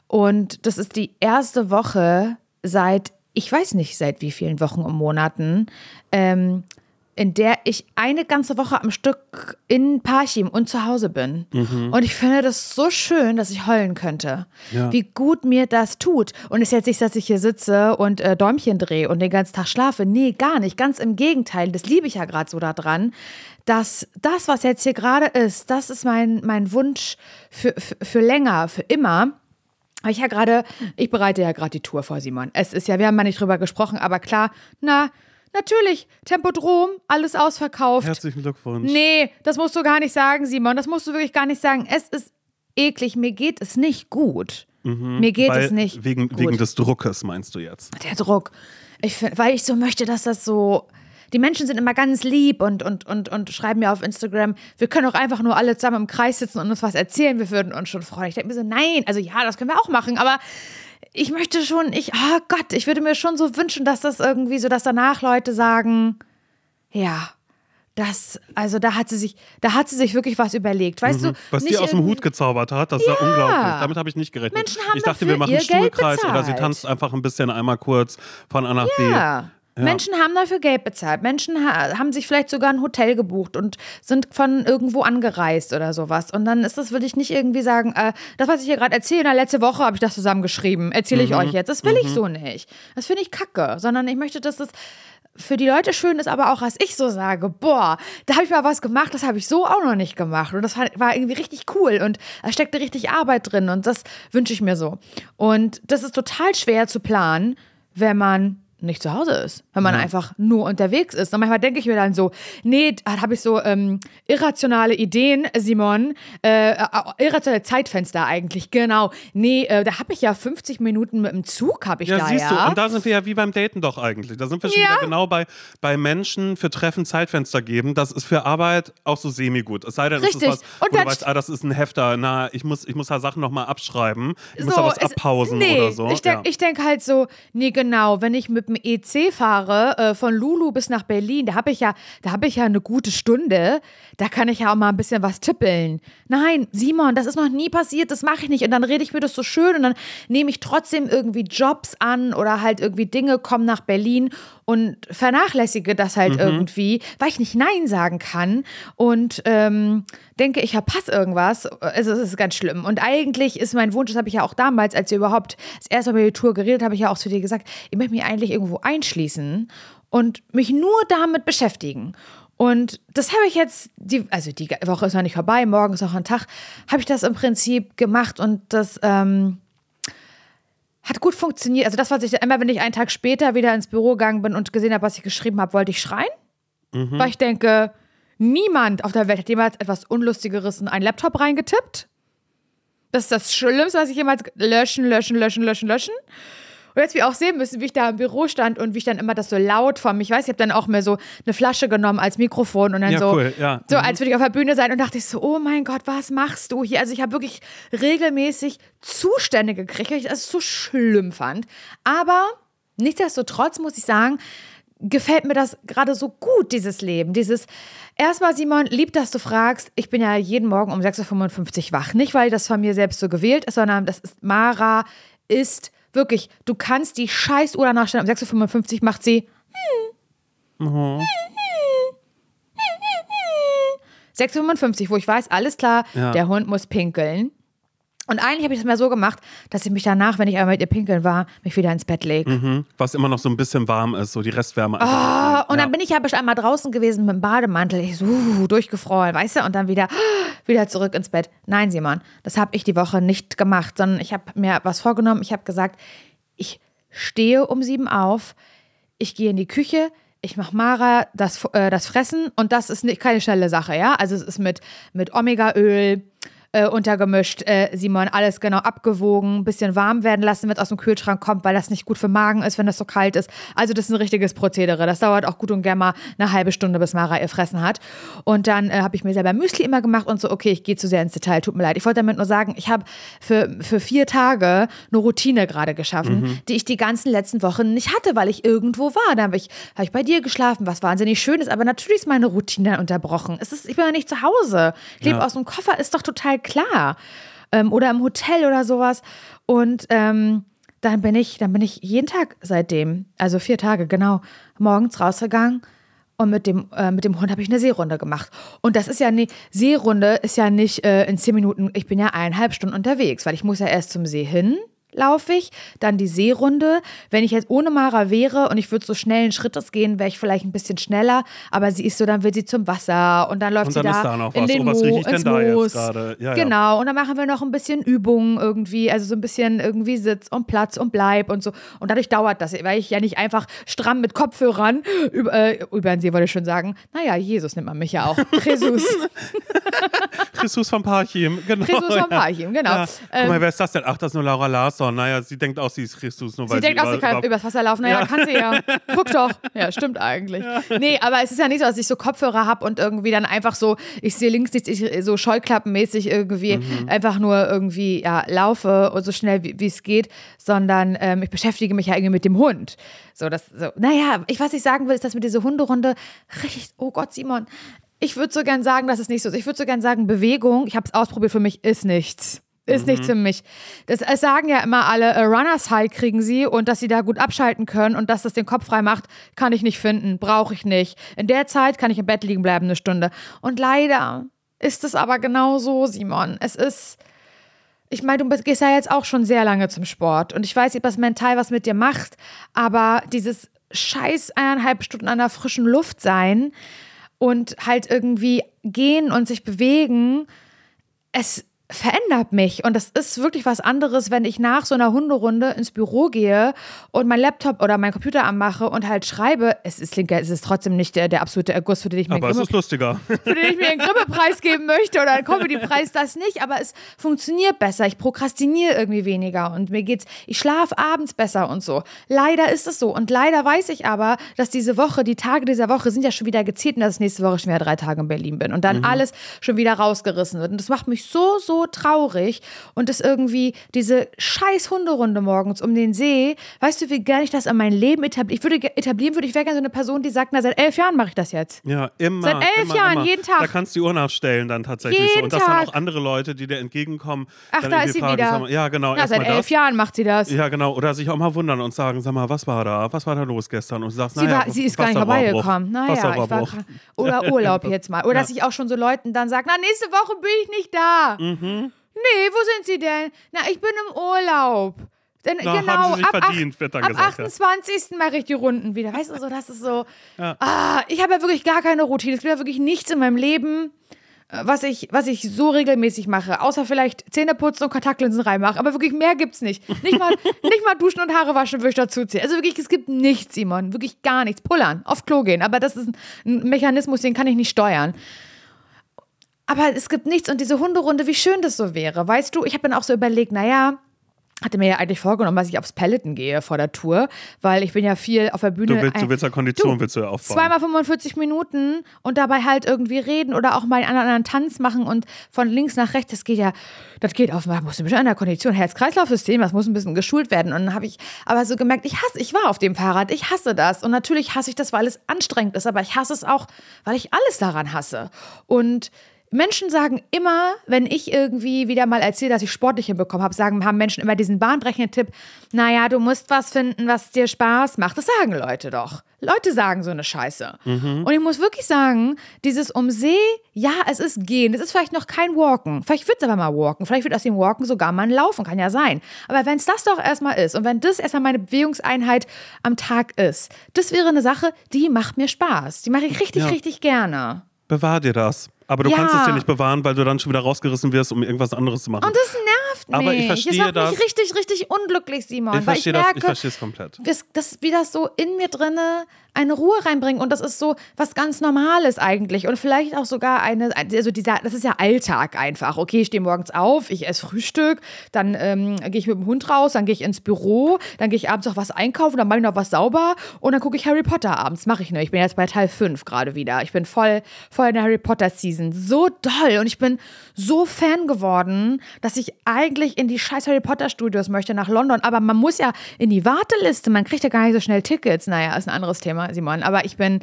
und das ist die erste Woche seit, ich weiß nicht seit wie vielen Wochen und Monaten, ähm, in der ich eine ganze Woche am Stück in Parchim und zu Hause bin. Mhm. Und ich finde das so schön, dass ich heulen könnte. Ja. Wie gut mir das tut. Und es ist jetzt nicht, dass ich hier sitze und äh, Däumchen drehe und den ganzen Tag schlafe. Nee, gar nicht. Ganz im Gegenteil. Das liebe ich ja gerade so daran, dass das, was jetzt hier gerade ist, das ist mein, mein Wunsch für, für, für länger, für immer. Ich ja gerade, ich bereite ja gerade die Tour vor, Simon. Es ist ja, wir haben mal nicht drüber gesprochen, aber klar, na, natürlich, Tempodrom, alles ausverkauft. Herzlichen Glückwunsch. Nee, das musst du gar nicht sagen, Simon. Das musst du wirklich gar nicht sagen. Es ist eklig. Mir geht es nicht gut. Mir geht Mhm. Es nicht wegen, gut. wegen des Druckes, meinst du jetzt? Der Druck. Ich, weil ich so möchte, dass das so. Die Menschen sind immer ganz lieb und, und, und, und schreiben mir auf Instagram, wir können auch einfach nur alle zusammen im Kreis sitzen und uns was erzählen, wir würden uns schon freuen. Ich denke mir so, nein, also ja, das können wir auch machen, aber ich möchte schon, ich, oh Gott, ich würde mir schon so wünschen, dass das irgendwie so, dass danach Leute sagen, ja, das, also da hat sie sich, da hat sie sich wirklich was überlegt, weißt du? Mhm. Was nicht die aus dem Hut gezaubert hat, das ist ja, unglaublich. Damit habe ich nicht gerechnet. Menschen haben ich dachte, wir machen einen Stuhlkreis oder sie tanzt einfach ein bisschen einmal kurz von A nach B. Ja. Menschen haben dafür Geld bezahlt. Menschen ha haben sich vielleicht sogar ein Hotel gebucht und sind von irgendwo angereist oder sowas. Und dann ist das, würde ich nicht irgendwie sagen, äh, das, was ich hier gerade erzähle, na, letzte Woche habe ich das zusammengeschrieben, erzähle ich euch jetzt. Das will ich so nicht. Das finde ich kacke, sondern ich möchte, dass das für die Leute schön ist, aber auch als ich so sage, boah, da habe ich mal was gemacht, das habe ich so auch noch nicht gemacht. Und das war war irgendwie richtig cool und da steckte richtig Arbeit drin und das wünsche ich mir so. Und das ist total schwer zu planen, wenn man nicht zu Hause ist, wenn man einfach nur unterwegs ist. Und manchmal denke ich mir dann so, nee, da habe ich so ähm, irrationale Ideen, Simon, äh, äh, irrationale Zeitfenster eigentlich, genau. Nee, äh, da habe ich ja 50 Minuten mit dem Zug, habe ich Ja, da siehst ja. du, und da sind wir ja wie beim Daten doch eigentlich. Da sind wir schon Ja. wieder genau bei, bei Menschen für Treffen Zeitfenster geben. Das ist für Arbeit auch so semi-gut. Es sei denn, Richtig. es ist was, Und wo du weißt, ah, das ist ein Hefter, na, ich muss, ich muss da Sachen nochmal abschreiben. Ich muss So, da was abpausen nee, oder so. Ich denke ja. denk halt so, nee, genau, wenn ich mit dem EC fahre, äh, von Lulu bis nach Berlin, da habe ich ja, da habe ich ja eine gute Stunde, da kann ich ja auch mal ein bisschen was tippeln. Nein, Simon, das ist noch nie passiert, das mache ich nicht. Und dann rede ich mir das so schön und dann nehme ich trotzdem irgendwie Jobs an oder halt irgendwie Dinge, komme nach Berlin und vernachlässige das halt irgendwie, weil ich nicht Nein sagen kann und ähm, denke, ich verpasse irgendwas. Also es ist ganz schlimm. Und eigentlich ist mein Wunsch, das habe ich ja auch damals, als wir überhaupt das erste Mal über die Tour geredet, habe ich ja auch zu dir gesagt, ich möchte mich eigentlich irgendwo einschließen und mich nur damit beschäftigen. Und das habe ich jetzt, die, also die Woche ist noch nicht vorbei, morgen ist noch ein Tag, habe ich das im Prinzip gemacht und das ähm, hat gut funktioniert. Also das, was ich immer, wenn ich einen Tag später wieder ins Büro gegangen bin und gesehen habe, was ich geschrieben habe, wollte ich schreien. Weil ich denke, niemand auf der Welt hat jemals etwas Unlustigeres in einen Laptop reingetippt. Das ist das Schlimmste, was ich jemals löschen, löschen, löschen, löschen, löschen. Und jetzt wir auch sehen müssen, wie ich da im Büro stand und wie ich dann immer das so laut vor mich, ich weiß, ich habe dann auch mir so eine Flasche genommen als Mikrofon und dann Ja, so, cool, ja. so Mhm. als würde ich auf der Bühne sein und dachte ich so, oh mein Gott, was machst du hier? Also ich habe wirklich regelmäßig Zustände gekriegt, weil ich das so schlimm fand. Aber nichtsdestotrotz muss ich sagen, gefällt mir das gerade so gut, dieses Leben. Dieses, erstmal, Simon, lieb, dass du fragst. Ich bin ja jeden Morgen um 6.55 Uhr wach. Nicht, weil das von mir selbst so gewählt ist, sondern das ist, Mara ist wirklich, du kannst die scheiß Uhr danach stellen. Um 6.55 Uhr macht sie 6.55 Uhr, wo ich weiß, alles klar, Ja. der Hund muss pinkeln. Und eigentlich habe ich es mal so gemacht, dass ich mich danach, wenn ich einmal mit ihr pinkeln war, mich wieder ins Bett lege. Mhm. Was immer noch so ein bisschen warm ist, so die Restwärme. einfach mitnehmen. und ja. dann bin ich ja bestimmt einmal draußen gewesen mit dem Bademantel. Ich so uh, durchgefroren, weißt du? Und dann wieder, wieder zurück ins Bett. Nein, Simon, das habe ich die Woche nicht gemacht, sondern ich habe mir was vorgenommen. Ich habe gesagt, ich stehe um sieben auf, ich gehe in die Küche, ich mache Mara das, äh, das Fressen und das ist nicht, keine schnelle Sache, ja? Also es ist mit, mit Omegaöl, äh, untergemischt, äh, Simon, alles genau abgewogen, ein bisschen warm werden lassen, wenn es aus dem Kühlschrank kommt, weil das nicht gut für Magen ist, wenn das so kalt ist. Also das ist ein richtiges Prozedere. Das dauert auch gut und gern mal eine halbe Stunde, bis Mara ihr Fressen hat. Und dann äh, habe ich mir selber Müsli immer gemacht und so, okay, ich gehe zu sehr ins Detail, tut mir leid. Ich wollte damit nur sagen, ich habe für, für vier Tage eine Routine gerade geschaffen, die ich die ganzen letzten Wochen nicht hatte, weil ich irgendwo war. Da habe ich, hab ich bei dir geschlafen, was wahnsinnig schön ist, aber natürlich ist meine Routine dann unterbrochen. Es ist, ich bin ja nicht zu Hause. Ich lebe Ja. aus dem Koffer, ist doch total klar. Ähm, oder im Hotel oder sowas. Und ähm, dann bin ich, dann bin ich jeden Tag seitdem, also vier Tage genau, morgens rausgegangen und mit dem, äh, mit dem Hund habe ich eine Seerunde gemacht. Und das ist ja nicht, Seerunde ist ja nicht äh, in zehn Minuten, ich bin ja eineinhalb Stunden unterwegs, weil ich muss ja erst zum See hin, laufe ich, dann die Seerunde. Wenn ich jetzt ohne Mara wäre und ich würde so schnellen Schrittes gehen, wäre ich vielleicht ein bisschen schneller, aber sie ist so, dann will sie zum Wasser und dann läuft Und dann sie ist da, da noch in was. den Oh, Mo, ins Moos. ja. genau, und dann machen wir noch ein bisschen Übungen irgendwie, also so ein bisschen irgendwie Sitz und Platz und Bleib und so. Und dadurch dauert das, weil ich ja nicht einfach stramm mit Kopfhörern über, äh, über den See, wollte ich schon sagen. Naja, Jesus nimmt man mich ja auch. Jesus. Jesus von Parchim, genau. Jesus von ja. Parchim, genau. Ja. Guck Ähm, mal, wer ist das denn? Ach, das ist nur Laura Larsson. Naja, sie denkt auch, sie ist Christus, nur weil Sie denkt auch, sie kann über- übers Wasser laufen. Naja, kann sie ja. Guck doch. Ja, stimmt eigentlich. Nee, aber es ist ja nicht so, dass ich so Kopfhörer habe und irgendwie dann einfach so, ich sehe links nichts, ich so scheuklappenmäßig irgendwie Mhm. einfach nur irgendwie ja, laufe und so schnell wie es geht, sondern ähm, ich beschäftige mich ja irgendwie mit dem Hund. So, das, so. Naja, ich, was ich sagen will, ist, dass mit dieser Hunderunde richtig, oh Gott, Simon, ich würde so gern sagen, dass es nicht so ist. Ich würde so gern sagen, Bewegung, ich habe es ausprobiert, für mich ist nichts. Ist nichts für mich. Das, es sagen ja immer alle, äh, Runners High kriegen sie und dass sie da gut abschalten können und dass das den Kopf frei macht, kann ich nicht finden, brauche ich nicht. In der Zeit kann ich im Bett liegen bleiben eine Stunde. Und leider ist es aber genau so, Simon. Es ist, ich meine, du gehst ja jetzt auch schon sehr lange zum Sport und ich weiß was mental was mit dir macht, aber dieses scheiß eineinhalb Stunden an der frischen Luft sein und halt irgendwie gehen und sich bewegen, es verändert mich und das ist wirklich was anderes, wenn ich nach so einer Hunderunde ins Büro gehe und mein Laptop oder mein Computer anmache und halt schreibe. Es ist, es ist trotzdem nicht der, der absolute Erguss, für den ich mir Aber es ist lustiger. für den ich mir einen Grimme-Preis geben möchte oder einen Comedy-Preis, das nicht, aber es funktioniert besser. Ich prokrastiniere irgendwie weniger und mir geht's, ich schlafe abends besser und so. Leider ist es so und leider weiß ich aber, dass diese Woche, die Tage dieser Woche sind ja schon wieder gezählt und dass ich nächste Woche schon wieder drei Tage in Berlin bin und dann alles schon wieder rausgerissen wird. Und das macht mich so, so traurig und das irgendwie, diese scheiß Hunderunde morgens um den See, weißt du, wie gerne ich das in mein Leben etablieren, ich würde etablieren, würde ich wäre gerne so eine Person, die sagt, na, seit elf Jahren mache ich das jetzt. Ja, immer. Seit elf immer, Jahren, immer. jeden Tag. Da kannst du die Uhr nachstellen dann tatsächlich so. Jeden Und dass dann Tag. auch andere Leute, die dir entgegenkommen, Ach, dann da ist sie fragen, wieder. sag mal, ja, genau, Na, seit elf das. Jahren macht sie das. Ja, genau. Oder sich auch mal wundern und sagen, sag mal, was war da? Was war da los gestern? Und du sagst, Sie, naja, war, sie ist gar nicht vorbeigekommen. Naja, ich war. Oder Urlaub jetzt mal. Oder dass ich auch schon so Leuten dann sage, na, nächste Woche bin ich nicht da. Mhm. Nee, wo sind sie denn? Na, ich bin im Urlaub. Denn, Na, genau, haben sie sich ab, verdient, wird dann ab gesagt, ja. 28. mache ich die Runden wieder. Weißt du, so, das ist so. Ah, ich habe ja wirklich gar keine Routine. Es gibt ja wirklich nichts in meinem Leben, äh, was ich, was ich so regelmäßig mache. Außer vielleicht Zähne putzen und Kontaktlinsen reinmachen. Aber wirklich mehr gibt's nicht. Nicht mal, nicht mal duschen und Haare waschen würde ich dazu ziehen. Also wirklich, es gibt nichts, Simon. Wirklich gar nichts. Pullern, auf Klo gehen. Aber das ist ein Mechanismus, den kann ich nicht steuern. Aber es gibt nichts und diese Hunderunde, wie schön das so wäre. Weißt du, ich habe dann auch so überlegt, naja, hatte mir ja eigentlich vorgenommen, dass ich aufs Peloton gehe vor der Tour, weil ich bin ja viel auf der Bühne. Du willst, du willst ja Kondition, Du, willst du ja aufbauen. Zweimal 45 Minuten und dabei halt irgendwie reden oder auch mal einen anderen Tanz machen und von links nach rechts, das geht ja, das geht auf, man muss ein bisschen an der Kondition, Herz-Kreislauf-System, das muss ein bisschen geschult werden. Und dann habe ich aber so gemerkt, ich hasse, ich war auf dem Fahrrad, ich hasse das. Und natürlich hasse ich das, weil es anstrengend ist, aber ich hasse es auch, weil ich alles daran hasse. Und Menschen sagen immer, wenn ich irgendwie wieder mal erzähle, dass ich sportlich hinbekommen habe, sagen, haben Menschen immer diesen bahnbrechenden Tipp, naja, du musst was finden, was dir Spaß macht. Das sagen Leute doch. Leute sagen so eine Scheiße. Und ich muss wirklich sagen, dieses um See, ja, es ist gehen. Es ist vielleicht noch kein Walken. Vielleicht wird es aber mal Walken. Vielleicht wird aus dem Walken sogar mal ein Laufen. Kann ja sein. Aber wenn es das doch erstmal ist und wenn das erstmal meine Bewegungseinheit am Tag ist, das wäre eine Sache, die macht mir Spaß. Die mache ich richtig, Ja. richtig gerne. Bewahr dir das. Aber du Ja. kannst es dir nicht bewahren, weil du dann schon wieder rausgerissen wirst, um irgendwas anderes zu machen. Und das nervt mich. Aber ich verstehe das macht das. mich richtig, richtig unglücklich, Simon. ich weil ich verstehe das, ich merke, verstehe es komplett. das, das, wie das so in mir drinne eine Ruhe reinbringt. Und das ist so was ganz Normales eigentlich. Und vielleicht auch sogar eine, also dieser, das ist ja Alltag einfach. Okay, ich stehe morgens auf, ich esse Frühstück, dann ähm, gehe ich mit dem Hund raus, dann gehe ich ins Büro, dann gehe ich abends noch was einkaufen, dann mache ich noch was sauber und dann gucke ich Harry Potter abends. Mache ich ne. Ich bin jetzt bei Teil 5 gerade wieder. Ich bin voll, voll in der Harry Potter Season. So doll. Und ich bin so Fan geworden, dass ich eigentlich in die scheiß Harry Potter Studios möchte nach London. Aber man muss ja in die Warteliste. Man kriegt ja gar nicht so schnell Tickets. Naja, ist ein anderes Thema, Simon. Aber ich bin.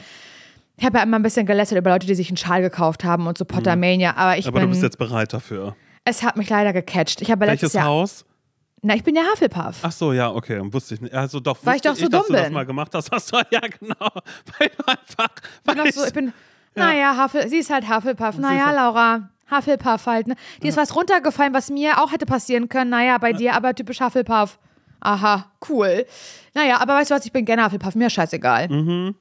Ich habe ja immer ein bisschen gelästert über Leute, die sich einen Schal gekauft haben und so Pottermania. Aber ich Aber bin. du bist jetzt bereit dafür. es hat mich leider gecatcht. Ich habe letztes Welches Jahr Haus? Na, ich bin ja Hufflepuff. Ach so, ja, okay, wusste ich nicht. Also doch, Weil ich doch so dass dumm du das bin. mal gemacht hast. Hast du, ja, genau. Weil du einfach, bin weil auch so, ich bin, Ja. naja, Huffle, sie ist halt Hufflepuff. Sie Naja, ist- Laura, Hufflepuff halt. Ne? Die ist was runtergefallen, was mir auch hätte passieren können. Naja, bei dir aber typisch Hufflepuff. Aha, cool. Naja, aber weißt du was, ich bin gerne Hufflepuff, mir scheißegal. Mhm.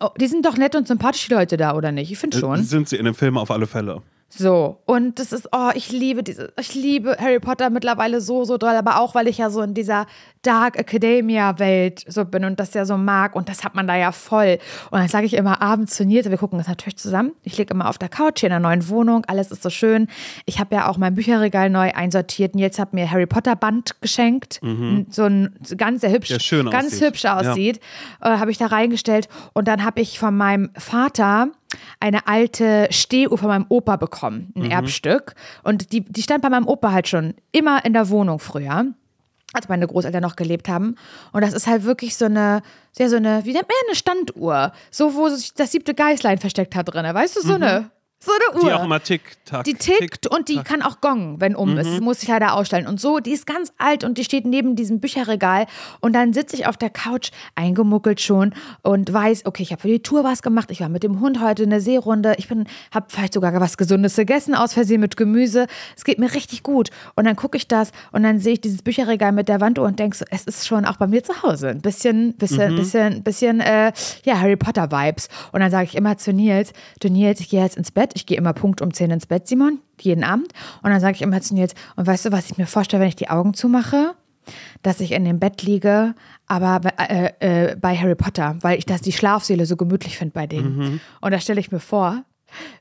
Oh, die sind doch nett und sympathisch, die Leute da, oder nicht? Ich finde schon. sind sie in dem Film auf alle Fälle. So, und das ist, oh, ich liebe diese, ich liebe Harry Potter mittlerweile so, so doll, aber auch, weil ich ja so in dieser Dark Academia-Welt so bin und das ja so mag und das hat man da ja voll. Und dann sage ich immer abends zu Nils, wir gucken das natürlich zusammen. Ich liege immer auf der Couch hier in einer neuen Wohnung, alles ist so schön. Ich habe ja auch mein Bücherregal neu einsortiert. Nils hat mir Harry Potter Band geschenkt, so ein ganz sehr hübsch, Der schön ganz aussieht. hübsch aussieht, äh, habe ich da reingestellt und dann habe ich von meinem Vater eine alte Stehuhr von meinem Opa bekommen, ein Erbstück. Und die, die stand bei meinem Opa halt schon immer in der Wohnung früher, als meine Großeltern noch gelebt haben. Und das ist halt wirklich so eine, sehr so eine, wie nennt man eine Standuhr? So, wo sich das siebte Geißlein versteckt hat drin. Weißt du, so eine, so eine Uhr. Die auch immer tick-tack. Die tickt und die kann auch gongen, wenn um ist. Das muss ich leider ausstellen. Und so, die ist ganz alt und die steht neben diesem Bücherregal. Und dann sitze ich auf der Couch, eingemuckelt schon und weiß, okay, ich habe für die Tour was gemacht. Ich war mit dem Hund heute eine Seerunde. Ich bin, habe vielleicht sogar was Gesundes gegessen, aus Versehen mit Gemüse. Es geht mir richtig gut. Und dann gucke ich das und dann sehe ich dieses Bücherregal mit der Wanduhr und denke so, es ist schon auch bei mir zu Hause. Ein bisschen, bisschen, bisschen, bisschen, äh, ja, Harry Potter Vibes. Und dann sage ich immer zu Nils, du Nils, ich gehe jetzt ins Bett. Ich gehe immer Punkt um 10 ins Bett, Simon, jeden Abend. Und dann sage ich immer zu Nils, und weißt du, was ich mir vorstelle, wenn ich die Augen zumache? Dass ich in dem Bett liege, aber bei, äh, äh, bei Harry Potter, weil ich das die Schlafsäle so gemütlich finde bei denen. Und da stelle ich mir vor,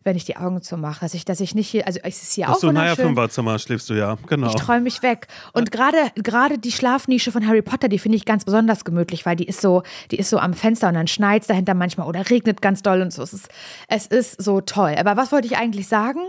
wenn ich die Augen zumache, dass ich, dass ich nicht hier, also es ist hier Ach auch so, naja. Fünferzimmer schläfst du ja, genau. Ich träume mich weg. Und gerade gerade die Schlafnische von Harry Potter, die finde ich ganz besonders gemütlich, weil die ist so, die ist so am Fenster und dann schneit es dahinter manchmal oder regnet ganz doll und so. Es ist, es ist so toll. Aber was wollte ich eigentlich sagen?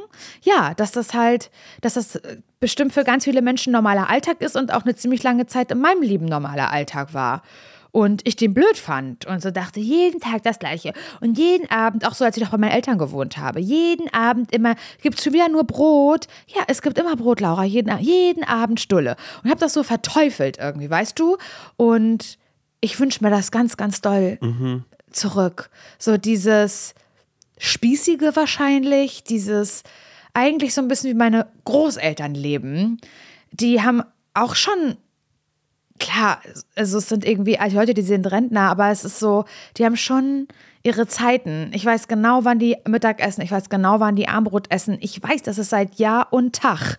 Ja, dass das halt, dass das äh, bestimmt für ganz viele Menschen normaler Alltag ist und auch eine ziemlich lange Zeit in meinem Leben normaler Alltag war. Und ich den blöd fand und so dachte, jeden Tag das Gleiche. Und jeden Abend, auch so als ich noch bei meinen Eltern gewohnt habe, jeden Abend immer, gibt es schon wieder nur Brot. Ja, es gibt immer Brot, Laura, jeden, jeden Abend Stulle. Und habe das so verteufelt irgendwie, weißt du? Und ich wünsche mir das ganz, ganz doll zurück. So dieses Spießige wahrscheinlich, dieses eigentlich so ein bisschen wie meine Großeltern leben. Die haben auch schon klar, also es sind irgendwie alte Leute, die sind Rentner, aber es ist so, die haben schon ihre Zeiten. Ich weiß genau, wann die Mittag essen, ich weiß genau, wann die Armbrot essen. Ich weiß, dass es seit Jahr und Tag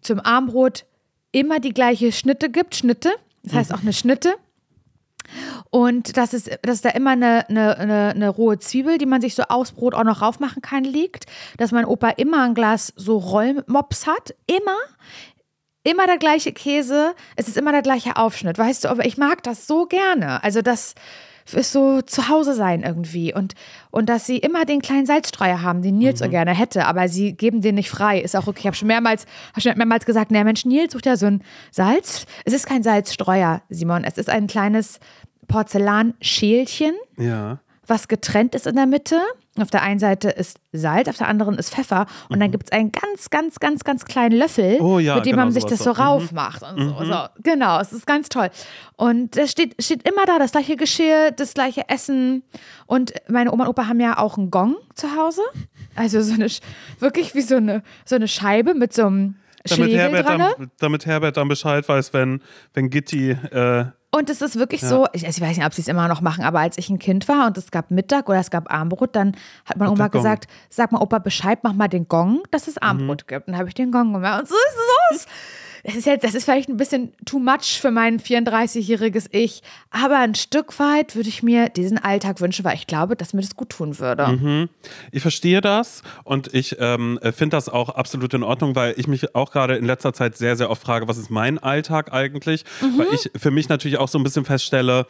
zum Armbrot immer die gleiche Schnitte gibt, Schnitte, das heißt auch eine Schnitte. Und dass, es, dass da immer eine, eine, eine, eine rohe Zwiebel, die man sich so aufs Brot auch noch raufmachen kann, liegt. Dass mein Opa immer ein Glas so Rollmops hat. Immer. Immer der gleiche Käse. Es ist immer der gleiche Aufschnitt. Weißt du, aber ich mag das so gerne. Also das ist so zu Hause sein irgendwie. Und, und dass sie immer den kleinen Salzstreuer haben, den Nils so gerne hätte, aber sie geben den nicht frei. Ist auch okay. Ich habe schon mehrmals, hab schon mehrmals gesagt, na Mensch, Nils sucht ja so ein Salz. Es ist kein Salzstreuer, Simon. Es ist ein kleines Porzellanschälchen, Ja. was getrennt ist in der Mitte. Auf der einen Seite ist Salz, auf der anderen ist Pfeffer. Und dann gibt es einen ganz, ganz, ganz, ganz kleinen Löffel, Mhm. Oh ja, mit dem genau, man sich das so. Mhm. raufmacht. Und so, so. Genau, es ist ganz toll. Und es steht, steht immer da, das gleiche Geschirr, das gleiche Essen. Und meine Oma und Opa haben ja auch einen Gong zu Hause. Also so eine, wirklich wie so eine, so eine Scheibe mit so einem Damit Schlegel Herbert, dran. dann, damit Herbert dann Bescheid weiß, wenn, wenn Gitti. Äh, Und es ist wirklich so, ich, also ich weiß nicht, ob sie es immer noch machen, aber als ich ein Kind war und es gab Mittag oder es gab Armbrot, dann hat meine Oma gesagt, sag mal Opa Bescheid, mach mal den Gong, dass es Armbrot Mhm. gibt. Und dann habe ich den Gong gemacht. Und so ist es. Das ist, jetzt, das ist vielleicht ein bisschen too much für mein 34-jähriges Ich, aber ein Stück weit würde ich mir diesen Alltag wünschen, weil ich glaube, dass mir das gut tun würde. Mhm. Ich verstehe das und ich ähm, finde das auch absolut in Ordnung, weil ich mich auch gerade in letzter Zeit sehr, sehr oft frage, was ist mein Alltag eigentlich? Weil ich für mich natürlich auch so ein bisschen feststelle,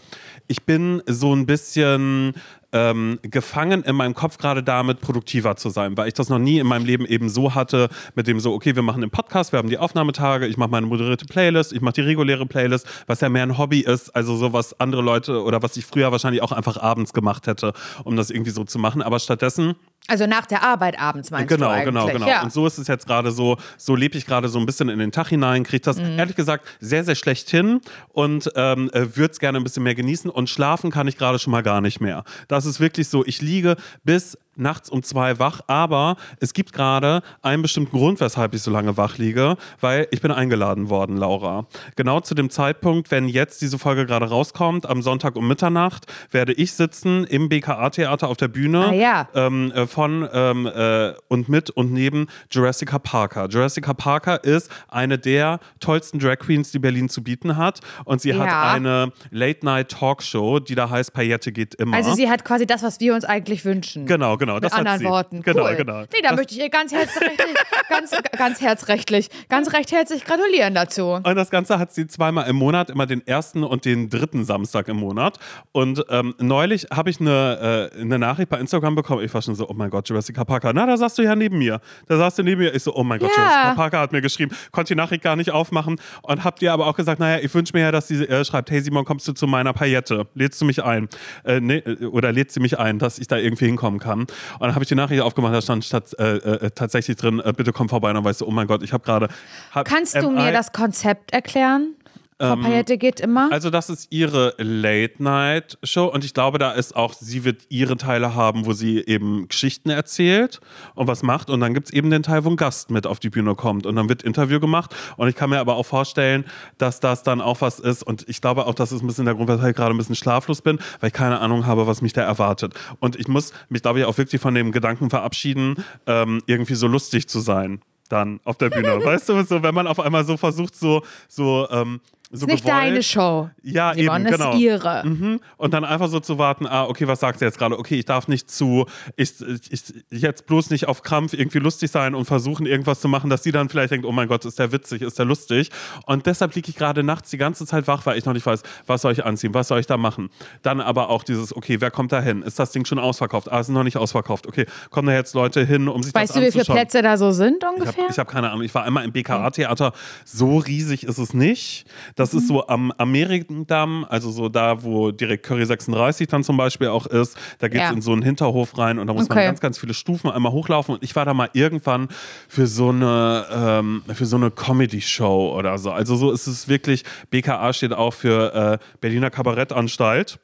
ich bin so ein bisschen ähm, gefangen in meinem Kopf gerade damit, produktiver zu sein, weil ich das noch nie in meinem Leben eben so hatte, mit dem so, okay, wir machen den Podcast, wir haben die Aufnahmetage, ich mache meine moderierte Playlist, ich mache die reguläre Playlist, was ja mehr ein Hobby ist, also so was andere Leute oder was ich früher wahrscheinlich auch einfach abends gemacht hätte, um das irgendwie so zu machen. Aber stattdessen Also nach der Arbeit abends meinst genau, du eigentlich? Genau, genau, Ja. Und so ist es jetzt gerade so, so lebe ich gerade so ein bisschen in den Tag hinein, kriege das Mhm. ehrlich gesagt sehr, sehr schlecht hin und ähm, äh, würde es gerne ein bisschen mehr genießen und schlafen kann ich gerade schon mal gar nicht mehr. Das ist wirklich so, ich liege bis nachts um zwei wach, aber es gibt gerade einen bestimmten Grund, weshalb ich so lange wach liege, weil ich bin eingeladen worden, Laura. Genau zu dem Zeitpunkt, wenn jetzt diese Folge gerade rauskommt, am Sonntag um Mitternacht, werde ich sitzen im BKA-Theater auf der Bühne Ah, ja. ähm, äh, von ähm, äh, und mit und neben Jurassica Parker. Jurassica Parker ist eine der tollsten Drag Queens, die Berlin zu bieten hat. Und sie hat Ja. eine Late-Night-Talkshow, die da heißt Paillette geht immer. Also sie hat quasi das, was wir uns eigentlich wünschen. genau, genau. Mit das hat anderen. Worten. Genau, cool. genau. Nee, da Das- möchte ich ihr ganz herzrechtlich, ganz, ganz herzrechtlich, ganz recht herzlich gratulieren dazu. Und das Ganze hat sie zweimal im Monat, immer den ersten und den dritten Samstag im Monat. Und ähm, neulich habe ich eine, äh, eine Nachricht bei Instagram bekommen. Ich war schon so, oh mein Gott, Jurassica Parker. Na, da saßt du ja neben mir. Da saßt du neben mir. Ich so, oh mein Gott, Ja. Jurassica Parker hat mir geschrieben. Konnte die Nachricht gar nicht aufmachen. Und habt ihr aber auch gesagt, naja, ich wünsche mir ja, dass sie äh, schreibt, hey Simon, kommst du zu meiner Paillette? Lädst du mich ein? Äh, nee, äh, oder lädst sie mich ein, dass ich da irgendwie hinkommen kann? Und dann habe ich die Nachricht aufgemacht, da stand statt, äh, äh, tatsächlich drin, äh, bitte komm vorbei. Und dann weißt du, oh mein Gott, ich habe gerade... hab- Kannst du mir I- das Konzept erklären? Frau Paillette geht immer. also das ist ihre Late-Night-Show und ich glaube, da ist auch, sie wird ihre Teile haben, wo sie eben Geschichten erzählt und was macht und dann gibt es eben den Teil, wo ein Gast mit auf die Bühne kommt und dann wird Interview gemacht und ich kann mir aber auch vorstellen, dass das dann auch was ist und ich glaube auch, das ist ein bisschen der Grund, weshalb ich gerade ein bisschen schlaflos bin, weil ich keine Ahnung habe, was mich da erwartet und ich muss mich, glaube ich, auch wirklich von dem Gedanken verabschieden, ähm, irgendwie so lustig zu sein dann auf der Bühne. weißt du, so, wenn man auf einmal so versucht, so, so, ähm, so ist nicht gewollt, deine Show. ja, Simon, eben, genau. ist ihre. Mhm. Und dann einfach so zu warten, ah, okay, was sagt sie jetzt gerade? Okay, ich darf nicht zu, ich, ich, jetzt bloß nicht auf Krampf irgendwie lustig sein und versuchen, irgendwas zu machen, dass sie dann vielleicht denkt, oh mein Gott, ist der witzig, ist der lustig. Und deshalb liege ich gerade nachts die ganze Zeit wach, weil ich noch nicht weiß, was soll ich anziehen, was soll ich da machen. Dann aber auch dieses, okay, wer kommt da hin? Ist das Ding schon ausverkauft? Ah, es ist noch nicht ausverkauft. Okay, kommen da jetzt Leute hin, um sich Weißt das du, wie viele? Plätze da so sind Ich ungefähr? habe hab keine Ahnung. Ich war einmal im BKA-Theater. So riesig ist es nicht. Das ist so am Amerikendamm, also so da, wo direkt Curry 36 dann zum Beispiel auch ist. Da geht es Ja. in so einen Hinterhof rein und da muss man Okay. ganz, ganz viele Stufen einmal hochlaufen. Und ich war da mal irgendwann für so eine, ähm, für so eine Comedy-Show oder so. Also so ist es wirklich. BKA steht auch für äh, Berliner Kabarettanstalt.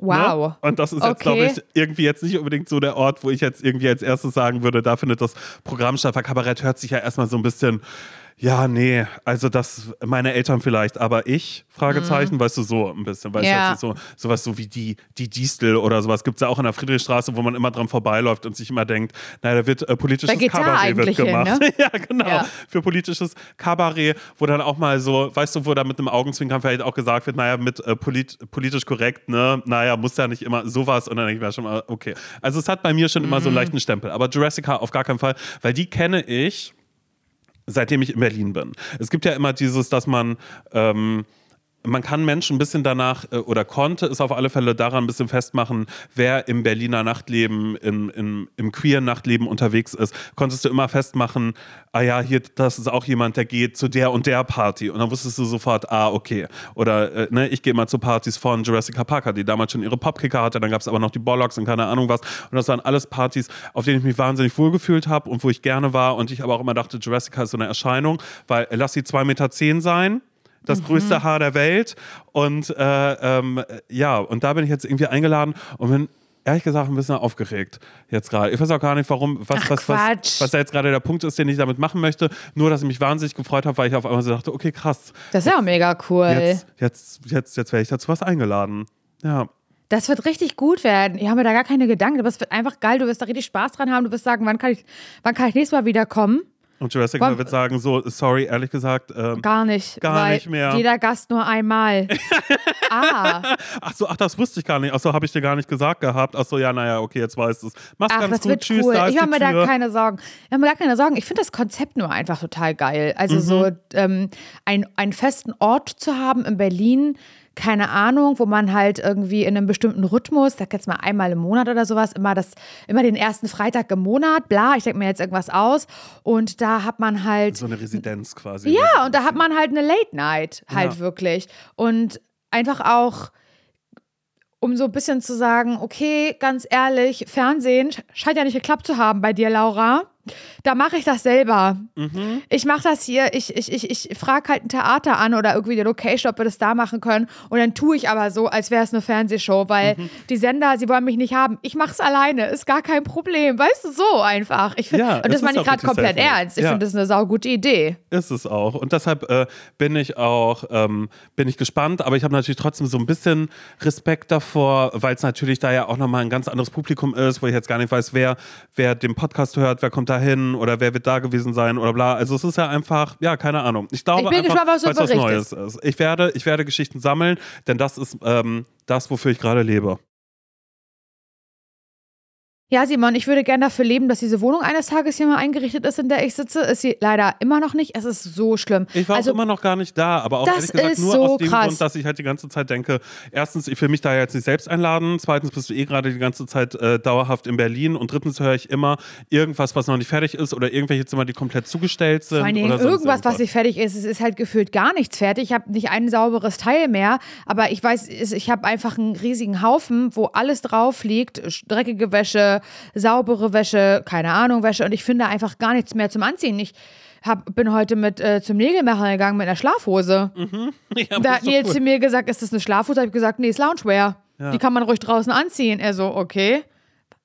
wow. Ne? Und das ist jetzt, Okay. glaube ich, irgendwie jetzt nicht unbedingt so der Ort, wo ich jetzt irgendwie als erstes sagen würde, da findet das Programm statt. Weil Kabarett hört sich ja erstmal so ein bisschen, ja, nee, also das, meine Eltern vielleicht, aber ich, Fragezeichen, weißt du, so ein bisschen. Weißt Mhm. Ja. du, so, sowas so wie die, die Distel oder sowas gibt es ja auch in der Friedrichstraße, wo man immer dran vorbeiläuft und sich immer denkt, naja, da wird äh, politisches Da Kabarett wird eigentlich hin, gemacht. ne? ja, genau. Ja. Für politisches Kabarett, wo dann auch mal so, weißt du, wo da mit einem Augenzwinkern vielleicht auch gesagt wird, naja, mit äh, polit politisch korrekt, ne, naja, muss ja nicht immer sowas und dann denke ich mir schon mal, okay. Also es hat bei mir schon immer Mhm. so einen leichten Stempel, aber Jurassica auf gar keinen Fall, weil die kenne ich seitdem ich in Berlin bin. Es gibt ja immer dieses, dass man ähm, man kann Menschen ein bisschen danach äh, oder konnte es auf alle Fälle daran ein bisschen festmachen, wer im Berliner Nachtleben, im, im, im queeren Nachtleben unterwegs ist. Konntest du immer festmachen, ah ja, hier, das ist auch jemand, der geht zu der und der Party. Und dann wusstest du sofort, ah, okay. Oder äh, ne, ich gehe mal zu Partys von Jurassica Parker, die damals schon ihre Popkicker hatte. Dann gab es aber noch die Bollocks und keine Ahnung was. Und das waren alles Partys, auf denen ich mich wahnsinnig wohlgefühlt habe und wo ich gerne war. Und ich aber auch immer dachte, Jurassica ist so eine Erscheinung, weil äh, lass sie 2,10 Meter zehn sein das größte Haar der Welt. Und äh, ähm, ja, und da bin ich jetzt irgendwie eingeladen und bin ehrlich gesagt ein bisschen aufgeregt jetzt gerade. Ich weiß auch gar nicht, warum, was, Ach, was, was, was da jetzt gerade der Punkt ist, den ich damit machen möchte. Nur, dass ich mich wahnsinnig gefreut habe, weil ich auf einmal so dachte, okay, krass, Das ist ja auch mega cool. jetzt, jetzt, jetzt, jetzt werde ich dazu was eingeladen. Ja. Das wird richtig gut werden. Ich habe mir da gar keine Gedanken. Aber es wird einfach geil. Du wirst da richtig Spaß dran haben. Du wirst sagen, wann kann ich, wann kann ich nächstes Mal wieder kommen? Und Jurassic Wann- wird sagen, so, sorry, ehrlich gesagt, ähm, Gar nicht. Gar nicht mehr. Jeder Gast nur einmal. ah, ach so, ach, das wusste ich gar nicht. Ach so, habe ich dir gar nicht gesagt gehabt. Ach so, ja, naja, okay, jetzt weißt du es. Mach's ach ganz das gut, wird tschüss, cool. da Ich die mir Tür. da keine Sorgen. Ich mache mir gar keine Sorgen. Ich finde das Konzept nur einfach total geil. Also Mhm. so ähm, ein, einen festen Ort zu haben in Berlin, keine Ahnung, wo man halt irgendwie in einem bestimmten Rhythmus, sag jetzt mal einmal im Monat oder sowas, immer das, immer den ersten Freitag im Monat, bla, ich denke mir jetzt irgendwas aus. Und da hat man halt so eine Residenz quasi. Ja, und da hat man halt eine Late Night, halt Ja. wirklich. Und einfach auch um so ein bisschen zu sagen, okay, ganz ehrlich, Fernsehen scheint ja nicht geklappt zu haben bei dir, Laura. Da mache ich das selber. Mhm. Ich mache das hier, ich, ich, ich, ich frage halt ein Theater an oder irgendwie die Location, ob wir das da machen können. Und dann tue ich aber so, als wäre es eine Fernsehshow, weil Mhm. die Sender, sie wollen mich nicht haben. Ich mache es alleine, ist gar kein Problem. Weißt du, so einfach. Ich find, Ja, und das meine ich gerade komplett self-made. ernst. Ich Ja. finde, das ist eine saugute Idee. Ist es auch. Und deshalb äh, bin ich auch ähm, bin ich gespannt, aber ich habe natürlich trotzdem so ein bisschen Respekt davor, weil es natürlich da ja auch nochmal ein ganz anderes Publikum ist, wo ich jetzt gar nicht weiß, wer, wer den Podcast hört, wer kommt da hin oder wer wird da gewesen sein oder bla. Also es ist ja einfach, ja, keine Ahnung. Ich glaube Ich bin einfach, gespannt, was du was Neues ist. Ich werde, ich werde Geschichten sammeln, denn das ist ähm, das, wofür ich gerade lebe. Ja, Simon, ich würde gerne dafür leben, dass diese Wohnung eines Tages hier mal eingerichtet ist, in der ich sitze. Ist sie leider immer noch nicht. Es ist so schlimm. Ich war also, auch immer noch gar nicht da, aber auch ehrlich gesagt ist nur so aus dem krass. Grund, dass ich halt die ganze Zeit denke, erstens, ich will mich da jetzt nicht selbst einladen, zweitens bist du eh gerade die ganze Zeit äh, dauerhaft in Berlin und drittens höre ich immer irgendwas, was noch nicht fertig ist oder irgendwelche Zimmer, die komplett zugestellt sind. Vor allen Dingen oder sonst irgendwas, was nicht fertig ist. Es ist halt gefühlt gar nichts fertig. Ich habe nicht ein sauberes Teil mehr, aber ich weiß, ich habe einfach einen riesigen Haufen, wo alles drauf liegt. Dreckige Wäsche, saubere Wäsche, keine Ahnung, Wäsche. Und ich finde einfach gar nichts mehr zum Anziehen. Ich hab, bin heute mit äh, zum Nägelmacher gegangen mit einer Schlafhose. Ja, Da hat Nils zu mir gesagt, ist das eine Schlafhose? Habe ich gesagt, nee, ist Loungewear. Ja. Die kann man ruhig draußen anziehen. Er so, okay.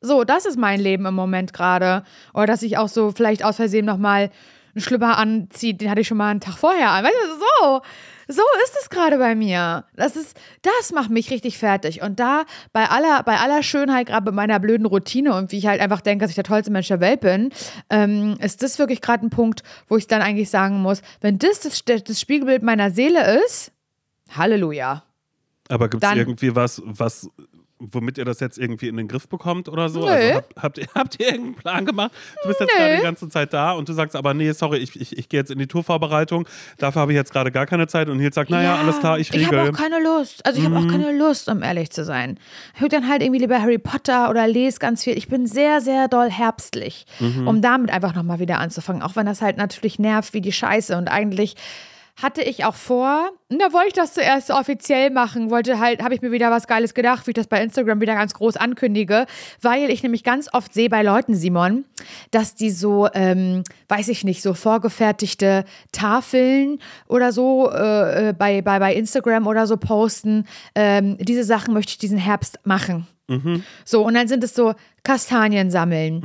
So, das ist mein Leben im Moment gerade. Oder dass ich auch so vielleicht aus Versehen nochmal einen Schlüpper anziehe, den hatte ich schon mal einen Tag vorher an. Weißt du, so. So ist es gerade bei mir. Das ist, das macht mich richtig fertig. Und da, bei aller, bei aller Schönheit, gerade bei meiner blöden Routine und wie ich halt einfach denke, dass ich der tollste Mensch der Welt bin, ähm, ist das wirklich gerade ein Punkt, wo ich dann eigentlich sagen muss, wenn das das, das Spiegelbild meiner Seele ist, Halleluja. Aber gibt es irgendwie was, was, womit ihr das jetzt irgendwie in den Griff bekommt oder so? Nö. Also habt, habt, ihr, habt ihr irgendeinen Plan gemacht? Du bist jetzt Nö. gerade die ganze Zeit da und du sagst aber, nee, sorry, ich, ich, ich gehe jetzt in die Tourvorbereitung. Dafür habe ich jetzt gerade gar keine Zeit. Und Nils sagt, naja, alles klar, ich Ich habe regel. auch keine Lust. Also ich habe auch keine Lust, um ehrlich zu sein. Ich höre dann halt irgendwie lieber Harry Potter oder lese ganz viel. Ich bin sehr, sehr doll herbstlich, um damit einfach nochmal wieder anzufangen. Auch wenn das halt natürlich nervt wie die Scheiße. Und eigentlich hatte ich auch vor, und da wollte ich das zuerst offiziell machen, wollte halt, habe ich mir wieder was Geiles gedacht, wie ich das bei Instagram wieder ganz groß ankündige, weil ich nämlich ganz oft sehe bei Leuten, Simon, dass die so, ähm, weiß ich nicht, so vorgefertigte Tafeln oder so äh, äh, bei, bei, bei Instagram oder so posten. Ähm, diese Sachen möchte ich diesen Herbst machen. So, und dann sind es so Kastanien sammeln.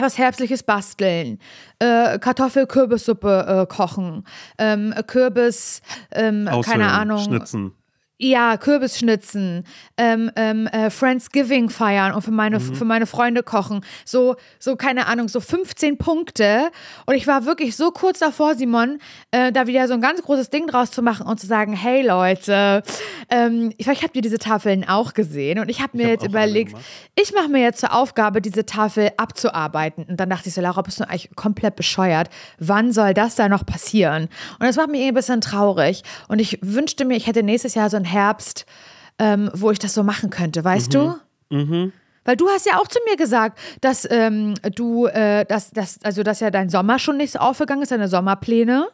Was Herbstliches basteln, äh, Kartoffel-Kürbissuppe äh, kochen, ähm, Kürbis, ähm, keine Ahnung, Schnitzen. Ja, Kürbisschnitzen, ähm, ähm, äh, Friendsgiving feiern und für meine, für meine Freunde kochen. So, so, keine Ahnung, so 15 Punkte. Und ich war wirklich so kurz davor, Simon, äh, da wieder so ein ganz großes Ding draus zu machen und zu sagen, hey Leute, ähm, vielleicht habt ihr diese Tafeln auch gesehen. Und ich habe mir hab jetzt überlegt, ich mache mir jetzt zur Aufgabe, diese Tafel abzuarbeiten. Und dann dachte ich so, Laura, bist du eigentlich komplett bescheuert? Wann soll das da noch passieren? Und das macht mich irgendwie ein bisschen traurig. Und ich wünschte mir, ich hätte nächstes Jahr so einen Herbst, ähm, wo ich das so machen könnte, weißt du? Weil du hast ja auch zu mir gesagt, dass ähm, du, äh, dass, dass, also dass ja dein Sommer schon nicht so aufgegangen ist, deine Sommerpläne,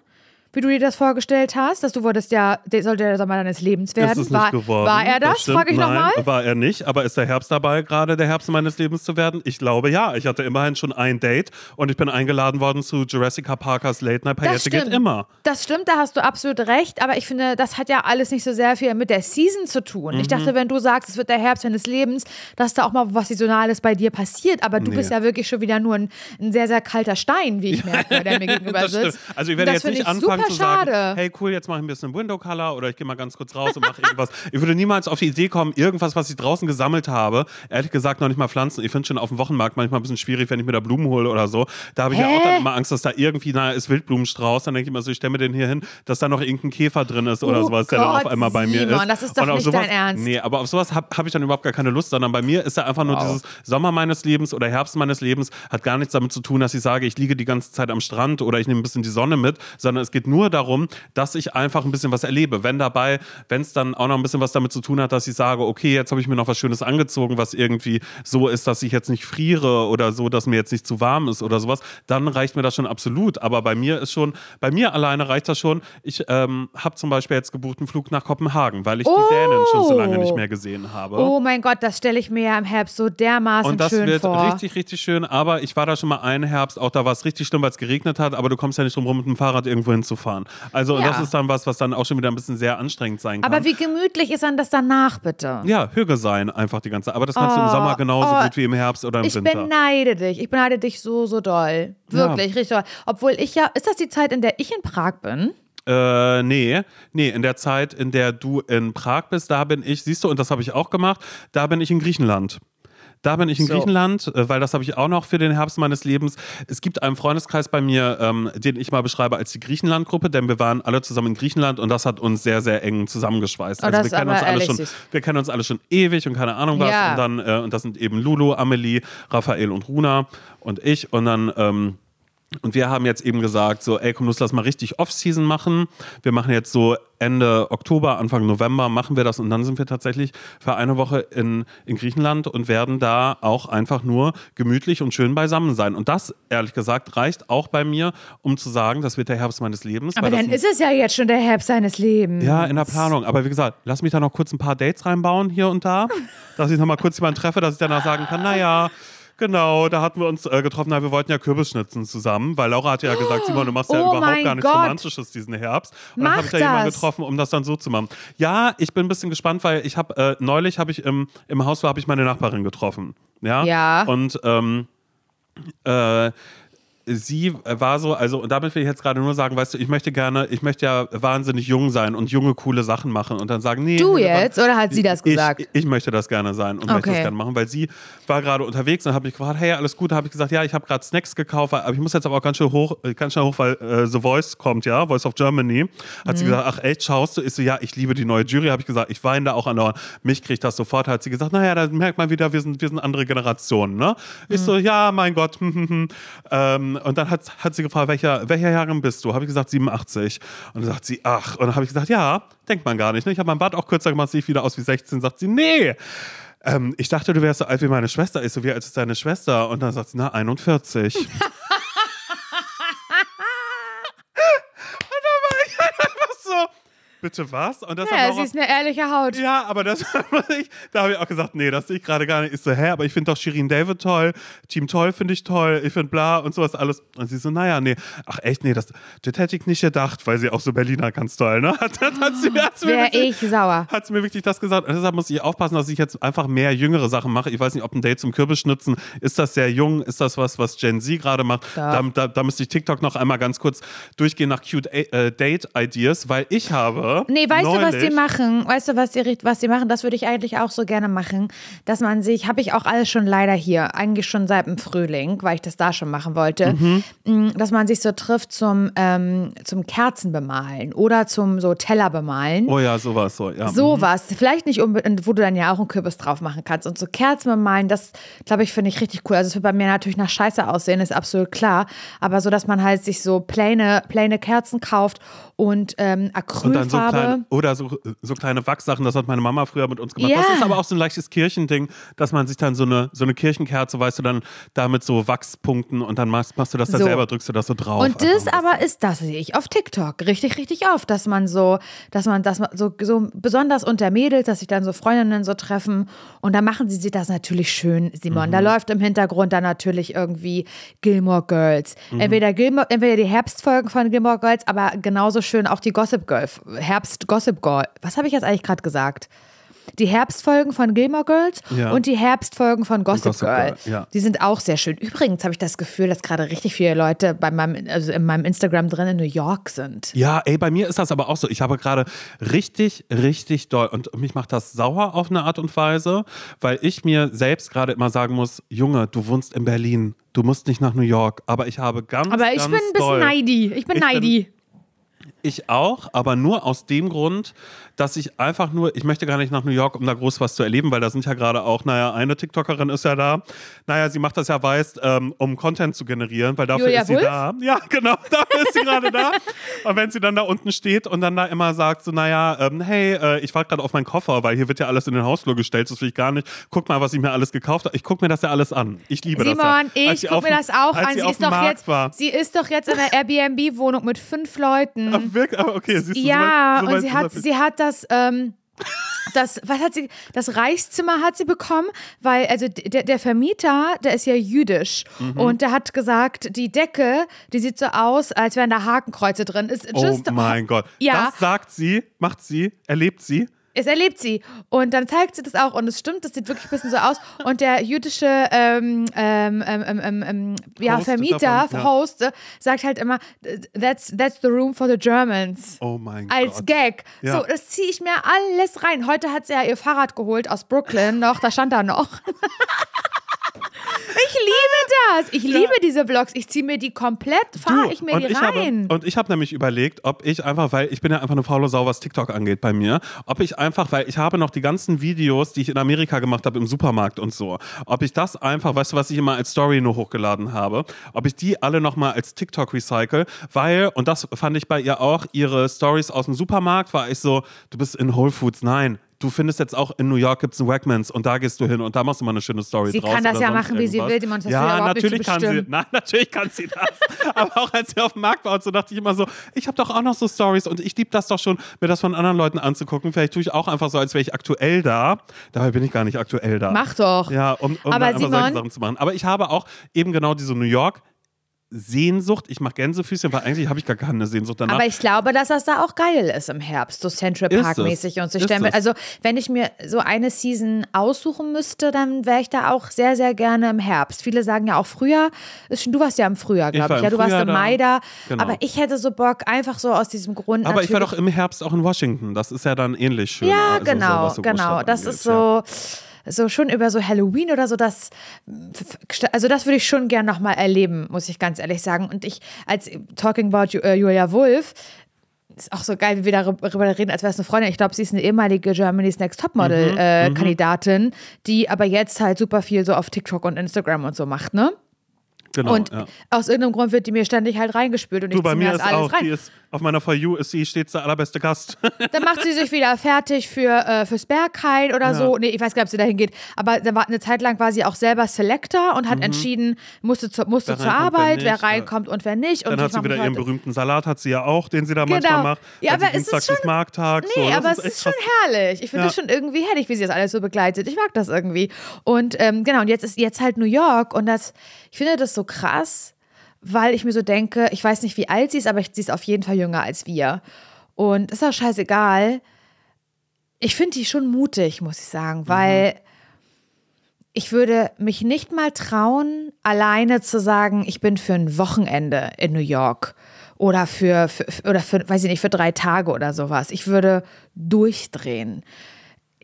wie du dir das vorgestellt hast, dass du wolltest ja, der sollte der Sommer deines Lebens werden. Ist es war, nicht geworden. war er das? stimmt. Frage ich nochmal. war er nicht. Aber ist der Herbst dabei, gerade der Herbst meines Lebens zu werden? Ich glaube ja. Ich hatte immerhin schon ein Date und ich bin eingeladen worden zu Jurassica Parkers Late Night Das Paillette geht immer. Das stimmt, da hast du absolut recht, aber ich finde, das hat ja alles nicht so sehr viel mit der Season zu tun. Ich Mhm. dachte, wenn du sagst, es wird der Herbst deines Lebens, dass da auch mal was Saisonales bei dir passiert, aber du Nee. bist ja wirklich schon wieder nur ein, ein sehr, sehr kalter Stein, wie ich merke, der mir gegenüber Das sitzt. Also ich werde das jetzt nicht ich anfangen super zu sagen, schade. hey cool, jetzt mache ich ein bisschen Window Color oder ich gehe mal ganz kurz raus und mache irgendwas. Ich würde niemals auf die Idee kommen, irgendwas, was ich draußen gesammelt habe, ehrlich gesagt noch nicht mal pflanzen. Ich finde schon auf dem Wochenmarkt manchmal ein bisschen schwierig, wenn ich mir da Blumen hole oder so. Da habe ich ja Hä? auch dann immer Angst, dass da irgendwie, nahe ist Wildblumenstrauß, dann denke ich immer so, ich stelle mir den hier hin, dass da noch irgendein Käfer drin ist oder Oh sowas, der dann Gott, auf einmal bei mir Simon, ist. das ist doch nicht sowas, dein Ernst. Nee, aber auf sowas habe hab ich dann überhaupt gar keine Lust, sondern bei mir ist ja einfach nur Wow. dieses Sommer meines Lebens oder Herbst meines Lebens hat gar nichts damit zu tun, dass ich sage, ich liege die ganze Zeit am Strand oder ich nehme ein bisschen die Sonne mit, sondern es geht nur darum, dass ich einfach ein bisschen was erlebe. Wenn dabei, wenn es dann auch noch ein bisschen was damit zu tun hat, dass ich sage, okay, jetzt habe ich mir noch was Schönes angezogen, was irgendwie so ist, dass ich jetzt nicht friere oder so, dass mir jetzt nicht zu warm ist oder sowas, dann reicht mir das schon absolut. Aber bei mir ist schon, bei mir alleine reicht das schon. Ich ähm, habe zum Beispiel jetzt gebucht einen Flug nach Kopenhagen, weil ich Oh. die Dänen schon so lange nicht mehr gesehen habe. Oh mein Gott, das stelle ich mir ja im Herbst so dermaßen Und das schön wird vor. richtig, richtig schön. Aber ich war da schon mal einen Herbst, auch da war es richtig schlimm, weil es geregnet hat, aber du kommst ja nicht drum rum, mit dem Fahrrad irgendwo hinzufahren. Also Ja. das ist dann was, was dann auch schon wieder ein bisschen sehr anstrengend sein kann. Aber wie gemütlich ist dann das danach, bitte? ja, Hüge sein einfach die ganze Aber das kannst du im Sommer genauso oh, gut wie im Herbst oder im Ich Winter. beneide dich. Ich beneide dich so, so doll. Wirklich, richtig doll. Obwohl ich ja, ist das die Zeit, in der ich in Prag bin? Äh, nee, nee, in der Zeit, in der du in Prag bist, da bin ich, siehst du, und das habe ich auch gemacht, da bin ich in Griechenland. Da bin ich in So. Griechenland, äh, weil das habe ich auch noch für den Herbst meines Lebens. Es gibt einen Freundeskreis bei mir, ähm, den ich mal beschreibe als die Griechenland-Gruppe, denn wir waren alle zusammen in Griechenland und das hat uns sehr, sehr eng zusammengeschweißt. Oh, Also wir kennen uns alle schon, süß. wir kennen uns alle schon ewig und keine Ahnung was. Ja. Und dann, äh, und das sind eben Lulu, Amelie, Raphael und Runa und ich. Und dann ähm, und wir haben jetzt eben gesagt, so, ey, komm, los, lass mal richtig Off-Season machen. Wir machen jetzt so Ende Oktober, Anfang November machen wir das und dann sind wir tatsächlich für eine Woche in, in Griechenland und werden da auch einfach nur gemütlich und schön beisammen sein. Und das, ehrlich gesagt, reicht auch bei mir, um zu sagen, das wird der Herbst meines Lebens. Aber dann ist es ja jetzt schon der Herbst seines Lebens. ja, in der Planung. Aber wie gesagt, lass mich da noch kurz ein paar Dates reinbauen hier und da, dass ich noch mal kurz jemanden treffe, dass ich danach sagen kann, naja, genau, da hatten wir uns äh, getroffen, wir wollten ja Kürbisschnitzen zusammen, weil Laura hat ja gesagt, Simon, du machst ja Oh überhaupt gar nichts Gott. Romantisches diesen Herbst. Und dann Mach habe ich da jemanden getroffen, um das dann so zu machen. Ja, ich bin ein bisschen gespannt, weil ich habe, äh, neulich habe ich im, im Haus, habe ich meine Nachbarin getroffen. Ja. Ja. Und, ähm, äh, sie war so, also und damit will ich jetzt gerade nur sagen, weißt du, ich möchte gerne, ich möchte ja wahnsinnig jung sein und junge, coole Sachen machen und dann sagen, nee. Du jetzt? Oder hat sie das gesagt? Ich, ich möchte das gerne sein und möchte das Okay. gerne machen, weil sie war gerade unterwegs und habe mich gefragt, hey, alles gut, habe ich gesagt, ja, ich habe gerade Snacks gekauft, aber ich muss jetzt aber auch ganz schnell hoch, ganz schnell hoch, weil äh, The Voice kommt, ja, Voice of Germany. Hat Mhm. sie gesagt, ach echt, schaust du? Ich so, ja, ich liebe die neue Jury, habe ich gesagt, ich weine da auch andauernd. Mich kriegt das sofort, hat sie gesagt, naja, da merkt man wieder, wir sind, wir sind andere Generationen, ne? Ich Mhm. so, ja, mein Gott, hm, hm, hm. Ähm, und dann hat, hat sie gefragt, welcher, welcher Jahrgang bist du? Habe ich gesagt, 87. Und dann sagt sie, ach. Und dann habe ich gesagt, ja, denkt man gar nicht. Ne? Ich habe mein Bart auch kürzer gemacht, sehe ich wieder aus wie 16. Sagt sie, nee. Ähm, ich dachte, du wärst so alt wie meine Schwester. Ich so, wie alt ist deine Schwester? Und dann sagt sie, na, 41. und dann war ich halt einfach so, bitte was? Und das Ja, Laura- sie ist eine ehrliche Haut. ja, aber das ich, da habe ich auch gesagt, nee, das sehe ich gerade gar nicht. Ich so, hä, aber ich finde doch Shirin David toll, Team Toll finde ich toll, ich finde bla und sowas alles. Und sie so, naja, nee, ach echt, nee, das, das hätte ich nicht gedacht, weil sie auch so Berliner ganz toll, ne? Hat, hat, hat sie, sie mir Wäre wirklich- ich sauer. hat sie mir wirklich das gesagt. Und deshalb muss ich aufpassen, dass ich jetzt einfach mehr jüngere Sachen mache. Ich weiß nicht, ob ein Date zum Kürbisschnitzen, ist das sehr jung? Ist das was, was Gen Z gerade macht? Ja. Da, da, da müsste ich TikTok noch einmal ganz kurz durchgehen nach cute äh, Date-Ideas, weil ich habe. Nee, weißt du, was die neulich- machen? Weißt du, was die, was die machen? Das würde ich eigentlich auch so gerne machen. Dass man sich, habe ich auch alles schon leider hier, eigentlich schon seit dem Frühling, weil ich das da schon machen wollte, mm, dass man sich so trifft zum, ähm, zum Kerzenbemalen oder zum so Teller bemalen. Oh ja, sowas so, ja. Sowas, vielleicht nicht unbedingt, wo du dann ja auch einen Kürbis drauf machen kannst. Und so Kerzen bemalen, das glaube ich, finde ich richtig cool. Also es wird bei mir natürlich nach Scheiße aussehen, ist absolut klar. Aber so, dass man halt sich so plane, plane Kerzen kauft und ähm, Und dann so Acrylfarbe. kleine, oder so, so kleine Wachssachen, das hat meine Mama früher mit uns gemacht. Ja. Das ist aber auch so ein leichtes Kirchending, dass man sich dann so eine, so eine Kirchenkerze, weißt du, dann da mit so Wachspunkten und dann machst, machst du das da So. selber, drückst du das so drauf. Und das aber ist, das sehe ich auf TikTok richtig, richtig oft, dass man so, dass man, dass man so, so besonders unter Mädels, dass sich dann so Freundinnen so treffen und dann machen sie sich das natürlich schön, Simon. Mhm. Da läuft im Hintergrund dann natürlich irgendwie Gilmore Girls. Mhm. Entweder Gilmore, entweder die Herbstfolgen von Gilmore Girls, aber genauso schön auch die Gossip Girl, Herbst Gossip Girl. Was habe ich jetzt eigentlich gerade gesagt? Die Herbstfolgen von Gilmore Girls Ja. und die Herbstfolgen von Gossip, Gossip Girl. Girl, ja. Die sind auch sehr schön. Übrigens habe ich das Gefühl, dass gerade richtig viele Leute bei meinem, also in meinem Instagram drin in New York sind. Ja, ey, bei mir ist das aber auch so. Ich habe gerade richtig, richtig doll und mich macht das sauer auf eine Art und Weise, weil ich mir selbst gerade immer sagen muss, Junge, du wohnst in Berlin, du musst nicht nach New York. Aber ich habe ganz, Aber ich ganz bin ein bisschen neidi. Ich bin Ich bin- neidi. Ich auch, aber nur aus dem Grund, dass ich einfach nur, ich möchte gar nicht nach New York, um da groß was zu erleben, weil da sind ja gerade auch, naja, eine TikTokerin ist ja da. Naja, sie macht das ja weiß, ähm, um Content zu generieren, weil dafür Julia ist sie Wulff? da. Ja, genau, dafür ist sie gerade da. Und wenn sie dann da unten steht und dann da immer sagt, so, naja, ähm, hey, äh, ich warte gerade auf meinen Koffer, weil hier wird ja alles in den Hausflur gestellt, das will ich gar nicht. Guck mal, was ich mir alles gekauft habe. Ich gucke mir das ja alles an. Ich liebe das ja. Simon, ich sie gucke mir das auch an. Sie, Sie ist, doch Markt jetzt, war. sie ist doch jetzt in einer Airbnb-Wohnung mit fünf Leuten. Ach, wirklich? Aber okay, siehst du, ja, so weit- so und sie ist hat, das- sie hat das, ähm, das, was hat sie, das Reichszimmer hat sie bekommen, weil, also der, der Vermieter, der ist ja jüdisch Mhm. und der hat gesagt, die Decke, die sieht so aus, als wären da Hakenkreuze drin. Ist Oh mein Gott. Ja. Das sagt sie, macht sie, erlebt sie. Es erlebt sie. Und dann zeigt sie das auch und es stimmt, das sieht wirklich ein bisschen so aus. Und der jüdische ähm, ähm, ähm, ähm, ähm, ähm, ja, Host Vermieter, davon, ja. Host, äh, sagt halt immer, that's, that's the room for the Germans. Oh mein Als Gott. Gag. Ja. So, das ziehe ich mir alles rein. Heute hat sie ja ihr Fahrrad geholt aus Brooklyn noch, da stand da noch. Ich liebe das. Ich liebe diese Vlogs. Ich ziehe mir die komplett, fahre ich mir die ich rein. Habe, und ich habe nämlich überlegt, ob ich einfach, weil ich bin ja einfach eine faule Sau, was TikTok angeht bei mir, ob ich einfach, weil ich habe noch die ganzen Videos, die ich in Amerika gemacht habe im Supermarkt und so, ob ich das einfach, weißt du, was ich immer als Story nur hochgeladen habe, ob ich die alle nochmal als TikTok recycle, weil, und das fand ich bei ihr auch, ihre Stories aus dem Supermarkt, war ich so, du bist in Whole Foods, nein. Du findest jetzt auch in New York gibt es einen Wegmans und da gehst du hin und da machst du mal eine schöne Story Sie draus. kann das ja machen, wie sie will, Simon, hast du ja, überhaupt nicht natürlich kann sie. bestimmen. Nein, natürlich kann sie das. Aber auch als sie auf dem Markt war und so dachte ich immer so, ich habe doch auch noch so Stories und ich liebe das doch schon, mir das von anderen Leuten anzugucken. Vielleicht tue ich auch einfach so, als wäre ich aktuell da. Dabei bin ich gar nicht aktuell da. Mach doch. Ja, um, um Aber einfach solche Simon- Sachen zu machen. Aber ich habe auch eben genau diese New York Sehnsucht. Ich mache Gänsefüßchen, weil eigentlich habe ich gar keine Sehnsucht danach. Aber ich glaube, dass das da auch geil ist im Herbst, so Central Park mäßig und so. Ich Ist stell mir, es. also wenn ich mir so eine Season aussuchen müsste, dann wäre ich da auch sehr, sehr gerne im Herbst. Viele sagen ja auch Frühjahr. Ist schon, du warst ja im Frühjahr, glaube ich. im Ja, du warst Frühjahr im da. Mai da. Genau. Aber ich hätte so Bock, einfach so aus diesem Grund. Aber ich war doch im Herbst auch in Washington. Das ist ja dann ähnlich schön. Ja, also so, genau, was so genau. Großstadt Das angeht, ist ja. So, schon über so Halloween oder so, das, also das würde ich schon gern nochmal erleben, muss ich ganz ehrlich sagen. Und ich, als Talking about äh, Julia Wolf, ist auch so geil, wie wir darüber reden, als wäre es eine Freundin. Ich glaube, sie ist eine ehemalige Germany's Next Mhm, Topmodel-Kandidatin, die aber jetzt halt super viel so auf TikTok und Instagram und so macht, ne? Genau, und ja. aus irgendeinem Grund wird die mir ständig halt reingespült und Du, ich bei ziehe mir ist alles auch, rein. die ist auf meiner For You ist sie stets der allerbeste Gast. Dann macht sie sich wieder fertig für, äh, fürs Berghain oder so. Nee, ich weiß gar nicht, ob sie dahin geht. Aber da war, eine Zeit lang war sie auch selber Selector und hat entschieden, musste, zu, musste Mhm. Wer zur wer Arbeit, wer ja. reinkommt und wer nicht. und Dann hat sie wieder ihren berühmten Salat, hat sie ja auch, den sie da Genau. manchmal macht. Ja, sie aber es ist Dienstags schon- ist Markttag. Nee, so. aber ist es ist schon krass. herrlich. Ich finde Ja. das schon irgendwie herrlich, wie sie das alles so begleitet. Ich mag das irgendwie. Und ähm, genau, und jetzt ist jetzt halt New York und das, ich finde das so krass, weil ich mir so denke, ich weiß nicht, wie alt sie ist, aber sie ist auf jeden Fall jünger als wir. Und ist auch scheißegal. Ich finde die schon mutig, muss ich sagen, weil ich würde mich nicht mal trauen, alleine zu sagen, ich bin für ein Wochenende in New York oder für, für oder für, weiß ich nicht, für drei Tage oder sowas. Ich würde durchdrehen.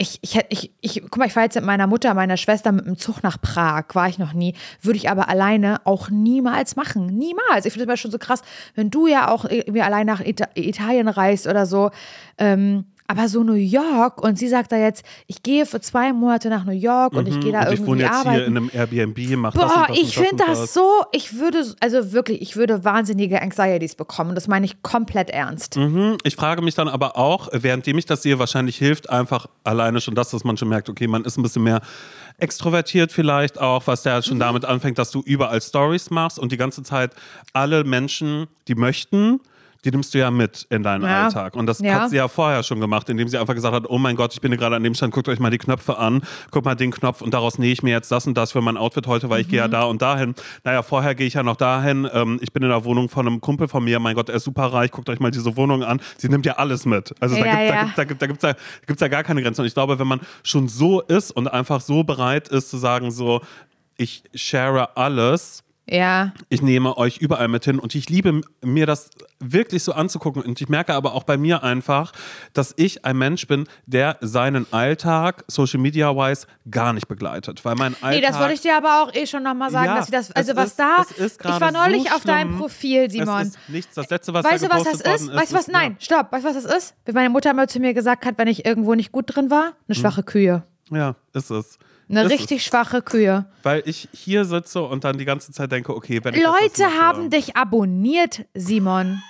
Ich, ich, ich, ich, guck mal, ich fahre jetzt mit meiner Mutter, meiner Schwester mit dem Zug nach Prag, war ich noch nie, würde ich aber alleine auch niemals machen. Niemals. Ich finde das schon so krass, wenn du ja auch irgendwie allein nach Ita Italien reist oder so. Ähm, aber so New York und sie sagt da jetzt, ich gehe für zwei Monate nach New York und ich gehe da Und ich wohne irgendwie jetzt arbeiten. hier in einem Airbnb, mach das Boah, und das ich und das finde und das so, ich würde, also wirklich, ich würde wahnsinnige Anxieties bekommen. Und das meine ich komplett ernst. Mhm. Ich frage mich dann aber auch, währenddem ich das sehe, wahrscheinlich hilft einfach alleine schon das, dass man schon merkt, okay, man ist ein bisschen mehr extrovertiert vielleicht auch, was der Mhm. schon damit anfängt, dass du überall Stories machst und die ganze Zeit alle Menschen, die möchten, die nimmst du ja mit in deinen Ja. Alltag. Und das Ja. hat sie ja vorher schon gemacht, indem sie einfach gesagt hat, oh mein Gott, ich bin gerade an dem Stand, guckt euch mal die Knöpfe an, guckt mal den Knopf und daraus nähe ich mir jetzt das und das für mein Outfit heute, weil ich gehe ja Mhm. da und dahin. Naja, vorher gehe ich ja noch dahin. Ähm, ich bin in der Wohnung von einem Kumpel von mir, mein Gott, er ist super reich, guckt euch mal diese Wohnung an. Sie nimmt ja alles mit. Also da Ja, gibt es ja. da, gibt, da, gibt, da, gibt's ja gar keine Grenzen. Und ich glaube, wenn man schon so ist und einfach so bereit ist zu sagen, so, ich share alles, Ja. Ich nehme euch überall mit hin und ich liebe mir das wirklich so anzugucken. Und ich merke aber auch bei mir einfach, dass ich ein Mensch bin, der seinen Alltag Social Media wise gar nicht begleitet. Weil mein Alltag. Nee, das wollte ich dir aber auch eh schon nochmal sagen, Ja, dass ich das, also was ist- da, ich war neulich so auf deinem. Profil, Simon. Es ist nichts. Das letzte, was Weißt du, was das ist? Weißt du was? ist, Nein, stopp. Weißt du, was das ist? Wie meine Mutter mal zu mir gesagt hat, wenn ich irgendwo nicht gut drin war, eine schwache Kühe. Ja, ja ist es. Eine Ist richtig schwache Kühe. Weil ich hier sitze und dann die ganze Zeit denke, okay, wenn Leute haben dich abonniert, Simon.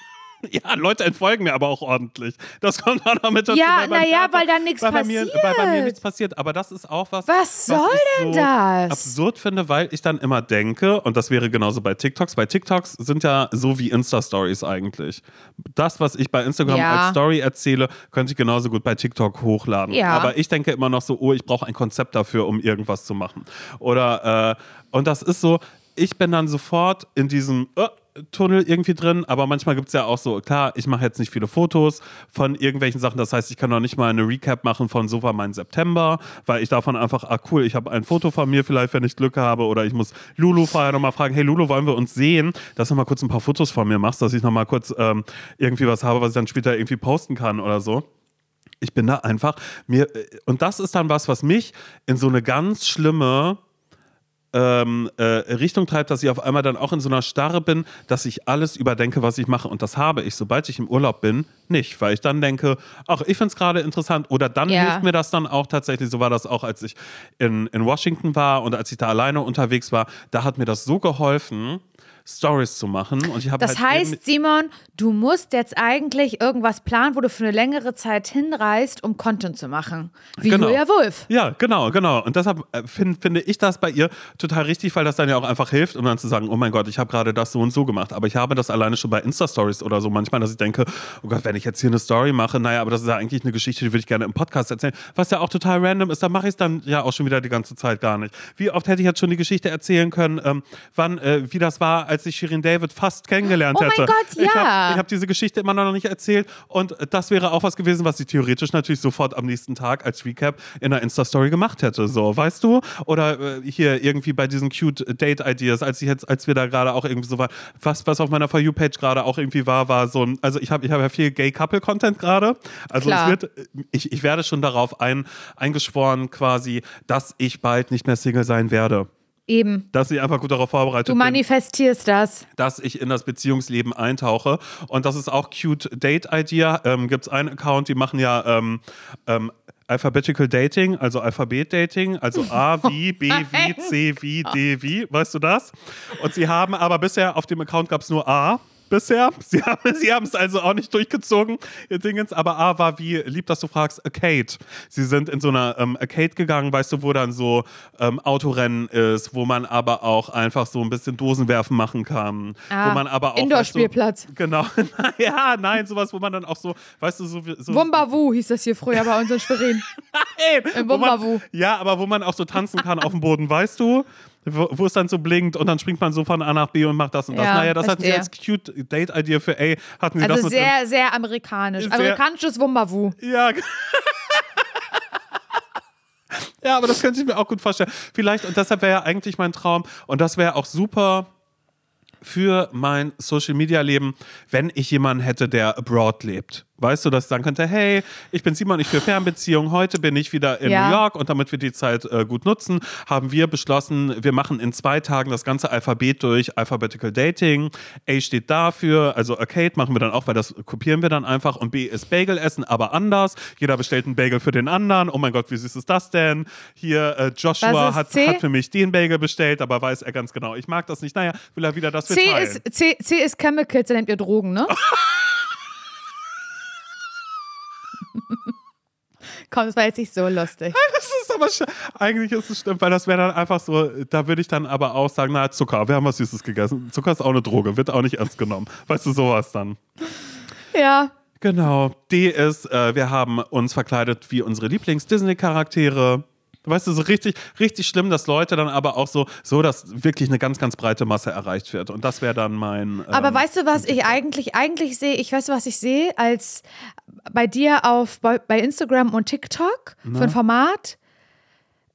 Ja, Leute entfolgen mir aber auch ordentlich. Das kommt auch noch mit dazu. Ja, weil beim na ja, Theater- weil dann nichts bei mir, Weil bei mir passiert. nichts passiert. Aber das ist auch was. Was soll ich denn so das? Absurd finde, weil ich dann immer denke, und das wäre genauso bei TikToks, weil TikToks sind ja so wie Insta-Stories eigentlich. Das, was ich bei Instagram Ja. als Story erzähle, könnte ich genauso gut bei TikTok hochladen. Ja. Aber ich denke immer noch so, oh, ich brauche ein Konzept dafür, um irgendwas zu machen. Oder, äh, und das ist so, ich bin dann sofort in diesem äh, Tunnel irgendwie drin, aber manchmal gibt es ja auch so, klar, ich mache jetzt nicht viele Fotos von irgendwelchen Sachen, das heißt, ich kann noch nicht mal eine Recap machen von so war mein September, weil ich davon einfach, ah cool, ich habe ein Foto von mir vielleicht, wenn ich Glück habe oder ich muss Lulu vorher nochmal fragen, hey Lulu, wollen wir uns sehen, dass du mal kurz ein paar Fotos von mir machst, dass ich nochmal kurz ähm, irgendwie was habe, was ich dann später irgendwie posten kann oder so. Ich bin da einfach mir und das ist dann was, was mich in so eine ganz schlimme ähm, äh, Richtung treibt, dass ich auf einmal dann auch in so einer Starre bin, dass ich alles überdenke, was ich mache. Und das habe ich, sobald ich im Urlaub bin, nicht. Weil ich dann denke, ach, ich finde es gerade interessant. Oder dann Ja. hilft mir das dann auch tatsächlich. So war das auch, als ich in, in Washington war und als ich da alleine unterwegs war. Da hat mir das so geholfen, Stories zu machen. Und ich Das halt heißt, Simon, du musst jetzt eigentlich irgendwas planen, wo du für eine längere Zeit hinreist, um Content zu machen. Wie Genau. Julia Wulff. Ja, genau, genau. Und deshalb äh, find, finde ich das bei ihr total richtig, weil das dann ja auch einfach hilft, um dann zu sagen, oh mein Gott, ich habe gerade das so und so gemacht. Aber ich habe das alleine schon bei Insta-Stories oder so manchmal, dass ich denke, oh Gott, wenn ich jetzt hier eine Story mache, naja, aber das ist ja eigentlich eine Geschichte, die würde ich gerne im Podcast erzählen. Was ja auch total random ist, dann mache ich es dann ja auch schon wieder die ganze Zeit gar nicht. Wie oft hätte ich jetzt schon die Geschichte erzählen können, ähm, wann, äh, wie das war, als ich Shirin David fast kennengelernt Oh mein hätte. Gott, Ich ja. habe ich habe diese Geschichte immer noch nicht erzählt und das wäre auch was gewesen, was ich theoretisch natürlich sofort am nächsten Tag als Recap in einer Insta-Story gemacht hätte, so, weißt du? Oder äh, hier irgendwie bei diesen cute Date-Ideas, als ich jetzt, als wir da gerade auch irgendwie so waren, was, was auf meiner For You-Page gerade auch irgendwie war, war so ein, also ich habe ich hab ja viel Gay-Couple-Content gerade. Also Klar. es wird, ich, ich werde schon darauf ein, eingeschworen quasi, dass ich bald nicht mehr Single sein werde. Eben. Dass ich einfach gut darauf vorbereitet Du bin manifestierst das. dass ich in das Beziehungsleben eintauche. Und das ist auch Cute Date Idea. Ähm, Gibt es einen Account, die machen ja ähm, ähm, Alphabetical Dating, also Alphabet Dating, also A wie, B wie, C wie, D wie, weißt du das? Und sie haben aber bisher auf dem Account gab es nur A. Bisher. Sie haben es also auch nicht durchgezogen, ihr Dingens. Aber A war wie, lieb, dass du fragst, Arcade. Sie sind in so einer ähm, Arcade gegangen, weißt du, wo dann so ähm, Autorennen ist, wo man aber auch einfach so ein bisschen Dosenwerfen machen kann. Ah, wo man aber auch. Indoor-Spielplatz. Weißt du, genau. ja, nein, sowas, wo man dann auch so, weißt du, so. wie- so Wumbawu hieß das hier früher bei uns in Schwerin. Nein, Wumbawu. Ja, aber wo man auch so tanzen kann auf dem Boden, weißt du? Wo, es dann so blinkt und dann springt man so von A nach B und macht das und das. Ja, naja, das hatten sie verstehe. als cute Date-Idea für A, hatten sie das Also mit drin. sehr, sehr amerikanisch. Sehr- Amerikanisches Wumbawu. Ja. ja, aber das könnte ich mir auch gut vorstellen. Vielleicht, und deshalb wäre ja eigentlich mein Traum, und das wäre auch super für mein Social Media Leben, wenn ich jemanden hätte, der abroad lebt. Weißt du, dass ich sagen könnte, hey, ich bin Simon, ich für Fernbeziehungen, heute bin ich wieder in Ja. New York und damit wir die Zeit äh, gut nutzen, haben wir beschlossen, wir machen in zwei Tagen das ganze Alphabet durch Alphabetical Dating. A steht dafür, also Arcade machen wir dann auch, weil das kopieren wir dann einfach und B ist Bagel essen, aber anders. Jeder bestellt einen Bagel für den anderen. Oh mein Gott, wie süß ist das denn? Hier, äh, Joshua hat, C? hat für mich den Bagel bestellt, aber weiß er ganz genau, ich mag das nicht. Naja, will er wieder, wir C teilen. ist, C, C ist Chemicals, da nehmt ihr Drogen, ne? Komm, das war jetzt nicht so lustig. Das ist aber sch- eigentlich ist es stimmt, weil das wäre dann einfach so, da würde ich dann aber auch sagen, na Zucker, wir haben was Süßes gegessen. Zucker ist auch eine Droge, wird auch nicht ernst genommen. Weißt du, sowas dann. Ja. Genau. D ist, äh, wir haben uns verkleidet wie unsere Lieblings-Disney-Charaktere. Weißt du, so richtig, richtig schlimm, dass Leute dann aber auch so, so, dass wirklich eine ganz, ganz breite Masse erreicht wird. Und das wäre dann mein. Ähm, Aber weißt du, was ich eigentlich, eigentlich sehe? Ich weiß, was ich sehe, als bei dir auf bei, bei Instagram und TikTok für ein Format,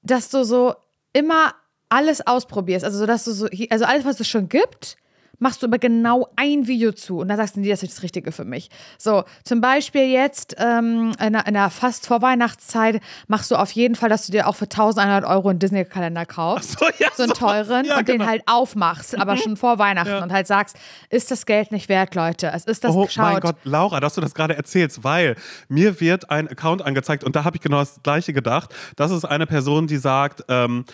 dass du so immer alles ausprobierst. Also, so dass du so, also alles, was es schon gibt, machst du aber genau ein Video zu und dann sagst du, nee, das ist das Richtige für mich. So, zum Beispiel jetzt ähm, in, der, in der fast Vorweihnachtszeit machst du auf jeden Fall, dass du dir auch für 1100 Euro einen Disney-Kalender kaufst. so, ja, so einen teuren ja, und den genau. halt aufmachst, aber schon vor Weihnachten Ja. und halt sagst, ist das Geld nicht wert, Leute? Es ist das Oh geschaut. mein Gott, Laura, dass du das gerade erzählst, weil mir wird ein Account angezeigt und da habe ich genau das Gleiche gedacht. Das ist eine Person, die sagt, ähm,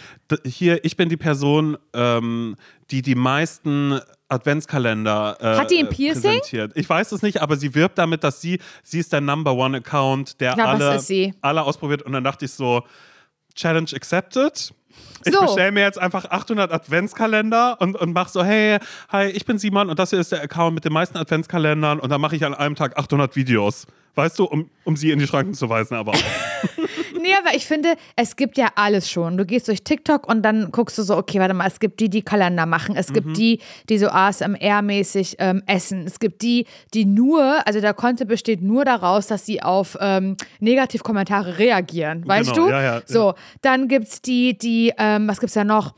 hier, ich bin die Person, ähm, die die meisten Adventskalender äh, Hat die ein äh, Piercing? präsentiert. Ich weiß es nicht, aber sie wirbt damit, dass sie, sie ist der Number One Account, der was alle, alle ausprobiert und dann dachte ich so, Challenge accepted. Ich So. bestelle mir jetzt einfach 800 Adventskalender und, und mache so, hey, hi, ich bin Simon und das hier ist der Account mit den meisten Adventskalendern und dann mache ich an einem Tag 800 Videos. Weißt du, um, um sie in die Schranken zu weisen, aber auch. Aber ich finde, es gibt ja alles schon. Du gehst durch TikTok und dann guckst du so, okay, warte mal, es gibt die, die Kalender machen. Es Mhm. gibt die, die so ASMR-mäßig ähm, essen. Es gibt die, die nur, also der Content besteht nur daraus, dass sie auf ähm, Negativkommentare reagieren. Weißt Genau, du? ja, ja, so, dann gibt es die, die, ähm, was gibt's da noch?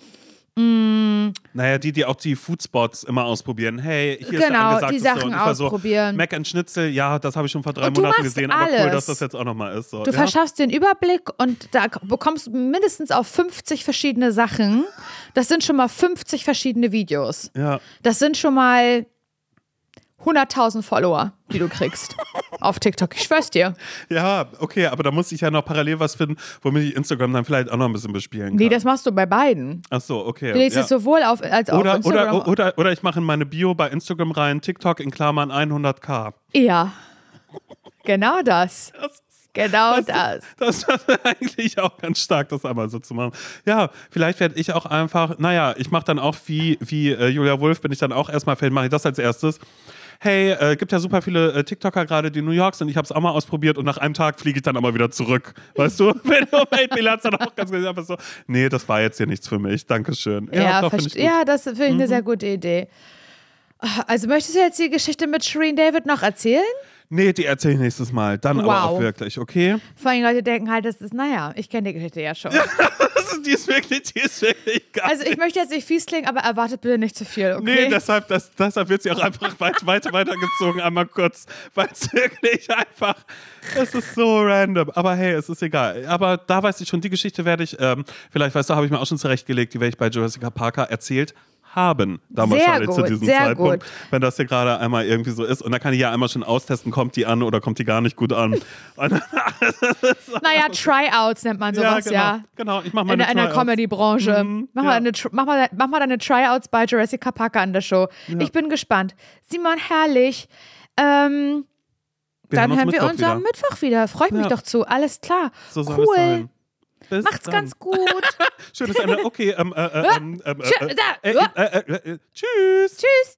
Naja, die, die auch die Foodspots immer ausprobieren. Hey, hier ist der Genau, angesagteste. die Sachen und ich war so, ausprobieren. Mac and Schnitzel, ja, das habe ich schon vor drei Monaten gesehen, aber cool, alles. dass das jetzt auch nochmal ist. So. Du ja? verschaffst den Überblick und da bekommst du mindestens auf 50 verschiedene Sachen. Das sind schon mal 50 verschiedene Videos. Ja. Das sind schon mal 100.000 Follower, die du kriegst auf TikTok. Ich schwör's dir. ja, okay, aber da muss ich ja noch parallel was finden, womit ich Instagram dann vielleicht auch noch ein bisschen bespielen kann. Nee, das machst du bei beiden. Ach so, okay. Du lädst ja. es sowohl auf als auch Oder, Instagram. oder, oder, oder ich mache in meine Bio bei Instagram rein, TikTok in Klammern 100k. ja. Genau das. Genau das. Das ist eigentlich auch ganz stark, das einmal so zu machen. Ja, vielleicht werde ich auch einfach, naja, ich mache dann auch wie, wie äh, Julia Wolf, bin ich dann auch erstmal, vielleicht mache ich das als erstes. Hey, äh, gibt ja super viele äh, TikToker gerade, die in New York sind. Ich habe es auch mal ausprobiert und nach einem Tag fliege ich dann aber wieder zurück. Weißt du? Wenn du hat's dann auch ganz einfach so, nee, das war jetzt hier nichts für mich. Dankeschön. Ja, doch, find verste- ich. Mhm. ja das finde ich eine sehr gute Idee. Also möchtest du jetzt die Geschichte mit Shireen David noch erzählen? Nee, die erzähle ich nächstes Mal. Dann aber Wow. auch wirklich, okay? Vor allem Leute denken halt, das ist, naja, ich kenne die Geschichte ja schon. Die ist wirklich, die ist wirklich geil. Also ich möchte jetzt nicht fies klingen, aber erwartet bitte nicht zu viel, okay? Nee, deshalb, das, deshalb wird sie auch einfach weit, weiter weitergezogen, einmal kurz, weil es wirklich einfach, es ist so random. Aber hey, es ist egal. Aber da weiß ich schon, die Geschichte werde ich, ähm, vielleicht weißt du, habe ich mir auch schon zurechtgelegt, die werde ich bei Jurassic Parker erzählt haben, damals Sehr schon zu gut, diesem Zeitpunkt, gut. wenn das hier gerade einmal irgendwie so ist. Und dann kann ich ja einmal schon austesten, kommt die an oder kommt die gar nicht gut an. Naja, Tryouts nennt man sowas, genau, ja. genau. Ich mache In meine der, in der. Comedy-Branche. Mhm, mach, ja. mal eine, mach, mal, mach mal deine Tryouts bei Jurassic Parker an der Show. Ich bin gespannt. Simon, herrlich. Ähm, Wir dann hören wir Mittwoch uns wieder. am Mittwoch wieder. Freut mich Ja. doch zu. Alles klar. So cool. Bis Macht's dann. ganz gut. Schönes Ende. Okay, ähm, äh, äh, ähm, ähm, äh, äh, äh, äh, äh, äh, äh, tschüss. Tschüss.